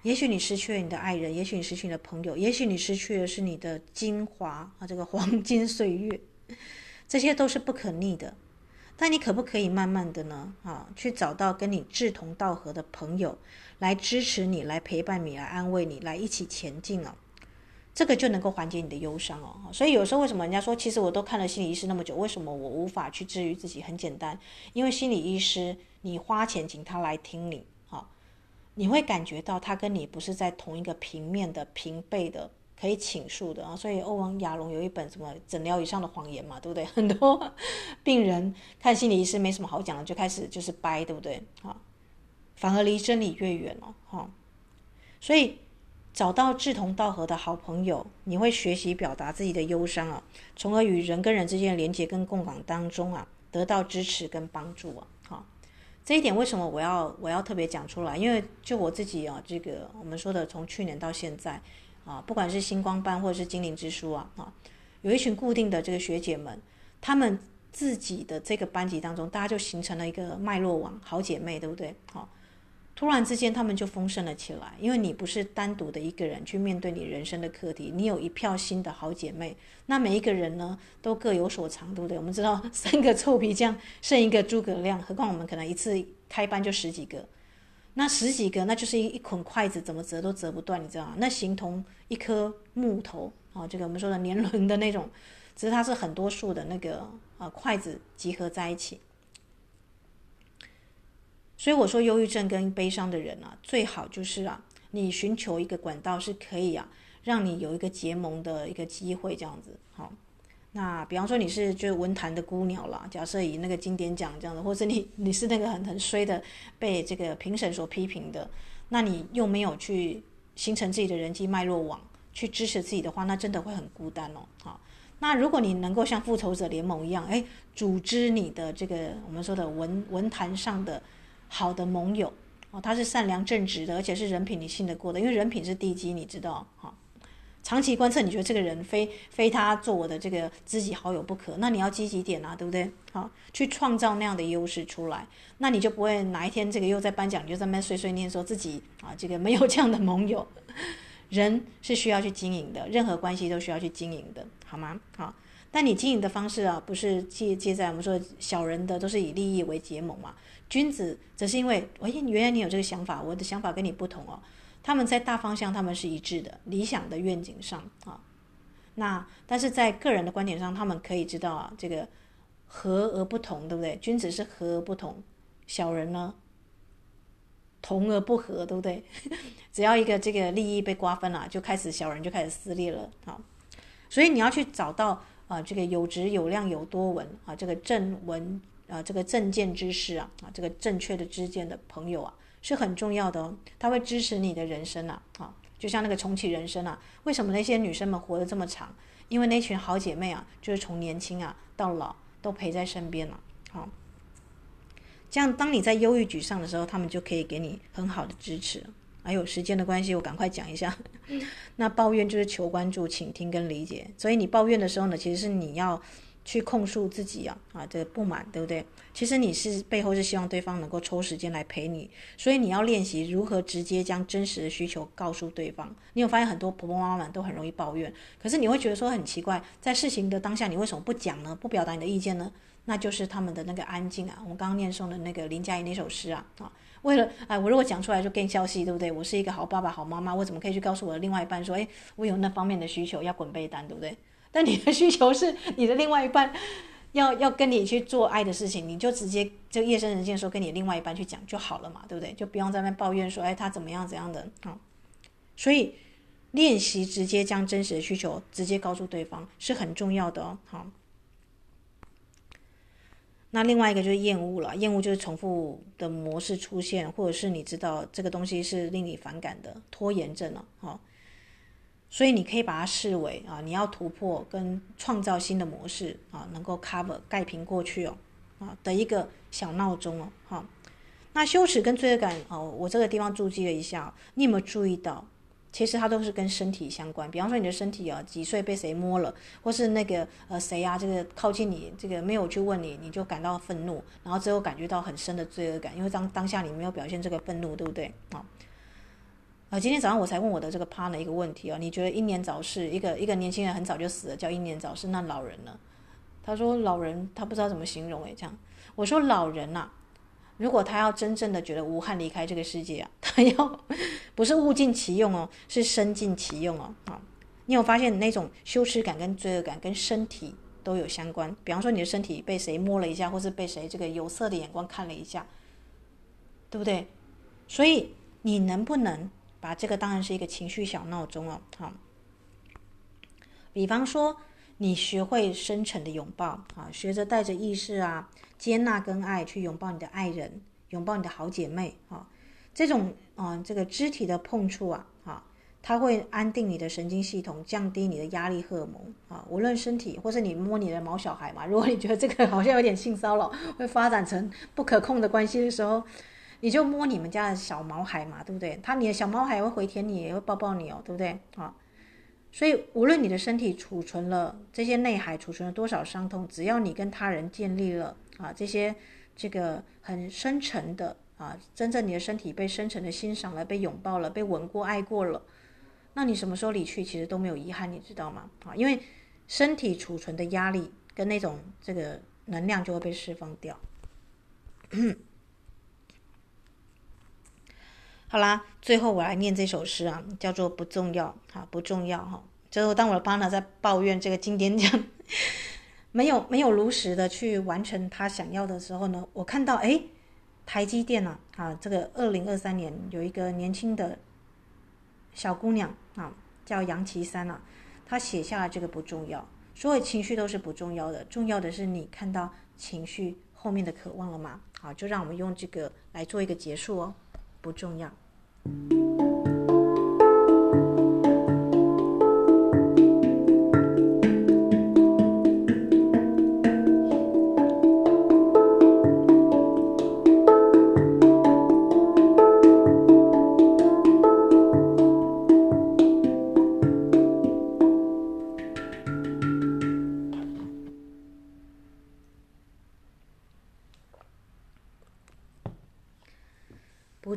也许你失去了你的爱人，也许你失去了朋友，也许你失去的是你的精华啊，这个黄金岁月，这些都是不可逆的。但你可不可以慢慢的呢？啊，去找到跟你志同道合的朋友，来支持你，来陪伴你，来安慰你，来一起前进啊。这个就能够缓解你的忧伤哦，所以有时候为什么人家说，其实我都看了心理医师那么久，为什么我无法去治愈自己？很简单，因为心理医师你花钱请他来听你，啊，你会感觉到他跟你不是在同一个平面的平辈的可以倾诉的啊。所以欧王亚龙有一本什么诊疗以上的谎言嘛，对不对？很多病人看心理医师没什么好讲的，就开始就是掰，对不对？啊，反而离真理越远了，哈，所以。找到志同道合的好朋友，你会学习表达自己的忧伤啊，从而与人跟人之间的连接跟共感当中啊，得到支持跟帮助啊。好，这一点为什么我要我要特别讲出来？因为就我自己啊，这个我们说的从去年到现在啊，不管是星光班或者是精灵之书啊啊，有一群固定的这个学姐们，她们自己的这个班级当中，大家就形成了一个脉络网，好姐妹，对不对？好。突然之间他们就丰盛了起来，因为你不是单独的一个人去面对你人生的课题，你有一票新的好姐妹，那每一个人呢都各有所长，对不对？我们知道三个臭皮匠胜一个诸葛亮，何况我们可能一次开班就十几个，那十几个那就是一一捆筷子，怎么折都折不断，你知道吗？那形同一颗木头啊，这个我们说的年轮的那种，只是它是很多数的那个啊筷子集合在一起。所以我说，忧郁症跟悲伤的人啊，最好就是啊，你寻求一个管道是可以啊，让你有一个结盟的一个机会，这样子。好，那比方说你是就是文坛的孤鸟啦，假设以那个经典奖这样的，或者你 你是那个很很衰的，被这个评审所批评的，那你又没有去形成自己的人际脉络网，去支持自己的话，那真的会很孤单哦。好，那如果你能够像复仇者联盟一样，哎，组织你的这个我们说的文文坛上的。好的盟友哦，他是善良正直的，而且是人品你信得过的，因为人品是地基，你知道哈。长期观测，你觉得这个人非非他做我的这个知己好友不可，那你要积极点啊，对不对？好，去创造那样的优势出来，那你就不会哪一天这个又在颁奖，你就在那边碎碎念说自己啊，这个没有这样的盟友。人是需要去经营的，任何关系都需要去经营的，好吗？好，但你经营的方式啊，不是借借在我们说小人的都是以利益为结盟嘛。君子则是因为，哎，原来你有这个想法，我的想法跟你不同哦。他们在大方向他们是一致的，理想的愿景上啊。那但是在个人的观点上，他们可以知道啊，这个和而不同，对不对？君子是和而不同，小人呢，同而不和，对不对？只要一个这个利益被瓜分了，就开始小人就开始撕裂了啊。所以你要去找到啊，这个有质有量有多文啊，这个正文。啊，这个正见之士啊，啊，这个正确的知见的朋友啊，是很重要的哦。他会支持你的人生啊，啊，就像那个重启人生啊。为什么那些女生们活得这么长？因为那群好姐妹啊，就是从年轻啊到老都陪在身边了。好，这样当你在忧郁沮丧的时候，他们就可以给你很好的支持。还有时间的关系，我赶快讲一下。那抱怨就是求关注、倾听跟理解。所以你抱怨的时候呢，其实是你要。去控诉自己啊啊，这个不满，对不对？其实你是背后是希望对方能够抽时间来陪你，所以你要练习如何直接将真实的需求告诉对方。你有发现很多婆婆妈妈们都很容易抱怨，可是你会觉得说很奇怪，在事情的当下，你为什么不讲呢？不表达你的意见呢？那就是他们的那个安静啊。我们刚刚念诵的那个林佳怡那首诗啊啊，为了哎，我如果讲出来就更消息，对不对？我是一个好爸爸、好妈妈，我怎么可以去告诉我的另外一半说，哎，我有那方面的需求，要滚被单，对不对？但你的需求是你的另外一半要要跟你去做爱的事情，你就直接就夜深人静的时候跟你另外一半去讲就好了嘛，对不对？就不用在那抱怨说，哎，他怎么样怎样的啊？所以练习直接将真实的需求直接告诉对方是很重要的哦。好，那另外一个就是厌恶了，厌恶就是重复的模式出现，或者是你知道这个东西是令你反感的拖延症了，好。所以你可以把它视为啊，你要突破跟创造新的模式啊，能够 cover 盖平过去哦，啊的一个小闹钟哦，哈。那羞耻跟罪恶感哦，我这个地方注记了一下，你有没有注意到？其实它都是跟身体相关。比方说你的身体啊，几岁被谁摸了，或是那个呃谁啊，这个靠近你，这个没有去问你，你就感到愤怒，然后之后感觉到很深的罪恶感，因为当当下你没有表现这个愤怒，对不对？啊。啊，今天早上我才问我的这个 partner 一个问题哦，你觉得英年早逝，一个一个年轻人很早就死了，叫英年早逝，那老人呢？他说老人他不知道怎么形容诶，这样。我说老人呐、啊，如果他要真正的觉得无憾离开这个世界啊，他要不是物尽其用哦，是身尽其用哦。啊，你有发现那种羞耻感跟罪恶感跟身体都有相关？比方说你的身体被谁摸了一下，或是被谁这个有色的眼光看了一下，对不对？所以你能不能？把这个当然是一个情绪小闹钟哦，好。比方说，你学会深沉的拥抱啊，学着带着意识啊，接纳跟爱去拥抱你的爱人，拥抱你的好姐妹啊，这种啊，这个肢体的碰触啊，啊，它会安定你的神经系统，降低你的压力荷尔蒙啊。无论身体，或是你摸你的毛小孩嘛，如果你觉得这个好像有点性骚扰，会发展成不可控的关系的时候。你就摸你们家的小毛孩嘛，对不对？他你的小毛孩会回舔你，也会抱抱你哦，对不对？啊，所以无论你的身体储存了这些内海，储存了多少伤痛，只要你跟他人建立了啊这些这个很深沉的啊，真正你的身体被深沉的欣赏了，被拥抱了，被吻过、爱过了，那你什么时候离去，其实都没有遗憾，你知道吗？啊，因为身体储存的压力跟那种这个能量就会被释放掉。好啦，最后我来念这首诗啊，叫做不重要啊，不重要哈。最后，当我的 partner 在抱怨这个经典奖没有没有如实的去完成他想要的时候呢，我看到哎，台积电啊啊，这个二零二三年有一个年轻的小姑娘啊，叫杨琦珊啊，她写下了这个不重要，所有情绪都是不重要的，重要的是你看到情绪后面的渴望了吗？好，就让我们用这个来做一个结束哦。不重要。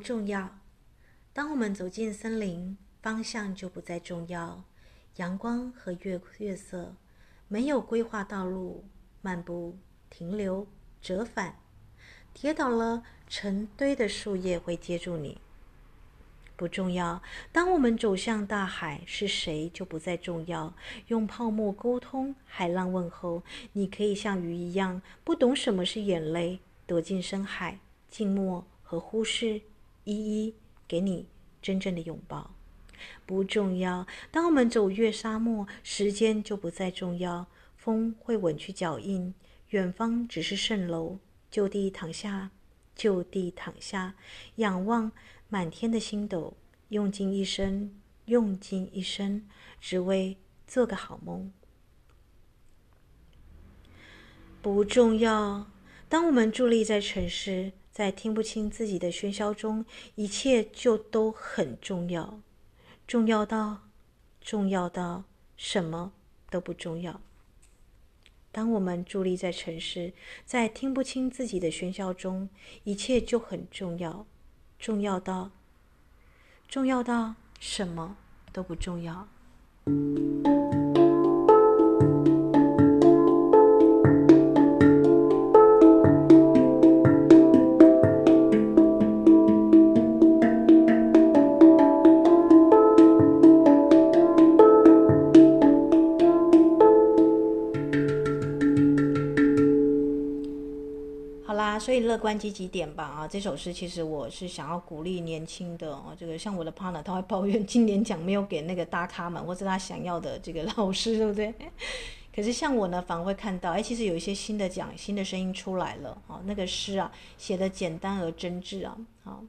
重要。当我们走进森林，方向就不再重要。阳光和月月色，没有规划道路，漫步、停留、折返，跌倒了，成堆的树叶会接住你。不重要。当我们走向大海，是谁就不再重要。用泡沫沟通，海浪问候，你可以像鱼一样，不懂什么是眼泪，躲进深海，静默和忽视。一一给你真正的拥抱，不重要。当我们走越沙漠，时间就不再重要。风会稳去脚印，远方只是蜃楼。就地躺下，就地躺下，仰望满天的星斗，用尽一生，用尽一生，只为做个好梦。不重要。当我们伫立在城市。在听不清自己的喧嚣中，一切就都很重要，重要到，重要到什么都不重要。当我们伫立在城市，在听不清自己的喧嚣中，一切就很重要，重要到，重要到什么都不重要。所以乐观积极点吧啊！这首诗其实我是想要鼓励年轻的哦，这个像我的 partner，他会抱怨今年奖没有给那个大咖们或者他想要的这个老师，对不对？可是像我呢，反而会看到，哎，其实有一些新的奖、新的声音出来了哦！那个诗啊，写的简单而真挚啊，好，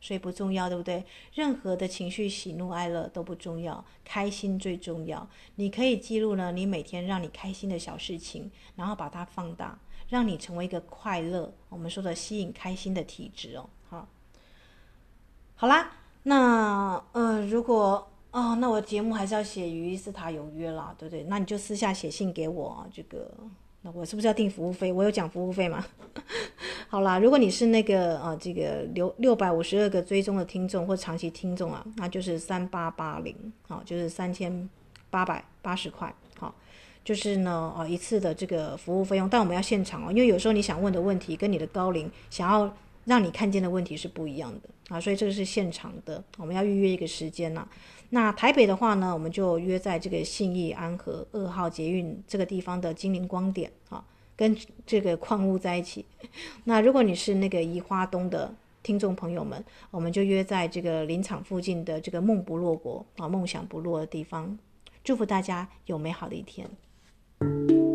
所以不重要，对不对？任何的情绪、喜怒哀乐都不重要，开心最重要。你可以记录呢，你每天让你开心的小事情，然后把它放大。让你成为一个快乐，我们说的吸引开心的体质哦。好，好啦，那呃，如果哦，那我节目还是要写于斯塔有约啦，对不对？那你就私下写信给我，这个，那我是不是要定服务费？我有讲服务费吗？好啦，如果你是那个呃，这个六六百五十二个追踪的听众或长期听众啊，那就是三八八零，好，就是三千八百八十块。就是呢，呃，一次的这个服务费用，但我们要现场哦，因为有时候你想问的问题跟你的高龄想要让你看见的问题是不一样的啊，所以这个是现场的，我们要预约一个时间呐。那台北的话呢，我们就约在这个信义安和二号捷运这个地方的精灵光点啊，跟这个矿物在一起。那如果你是那个宜花东的听众朋友们，我们就约在这个林场附近的这个梦不落国啊，梦想不落的地方。祝福大家有美好的一天。Thank you.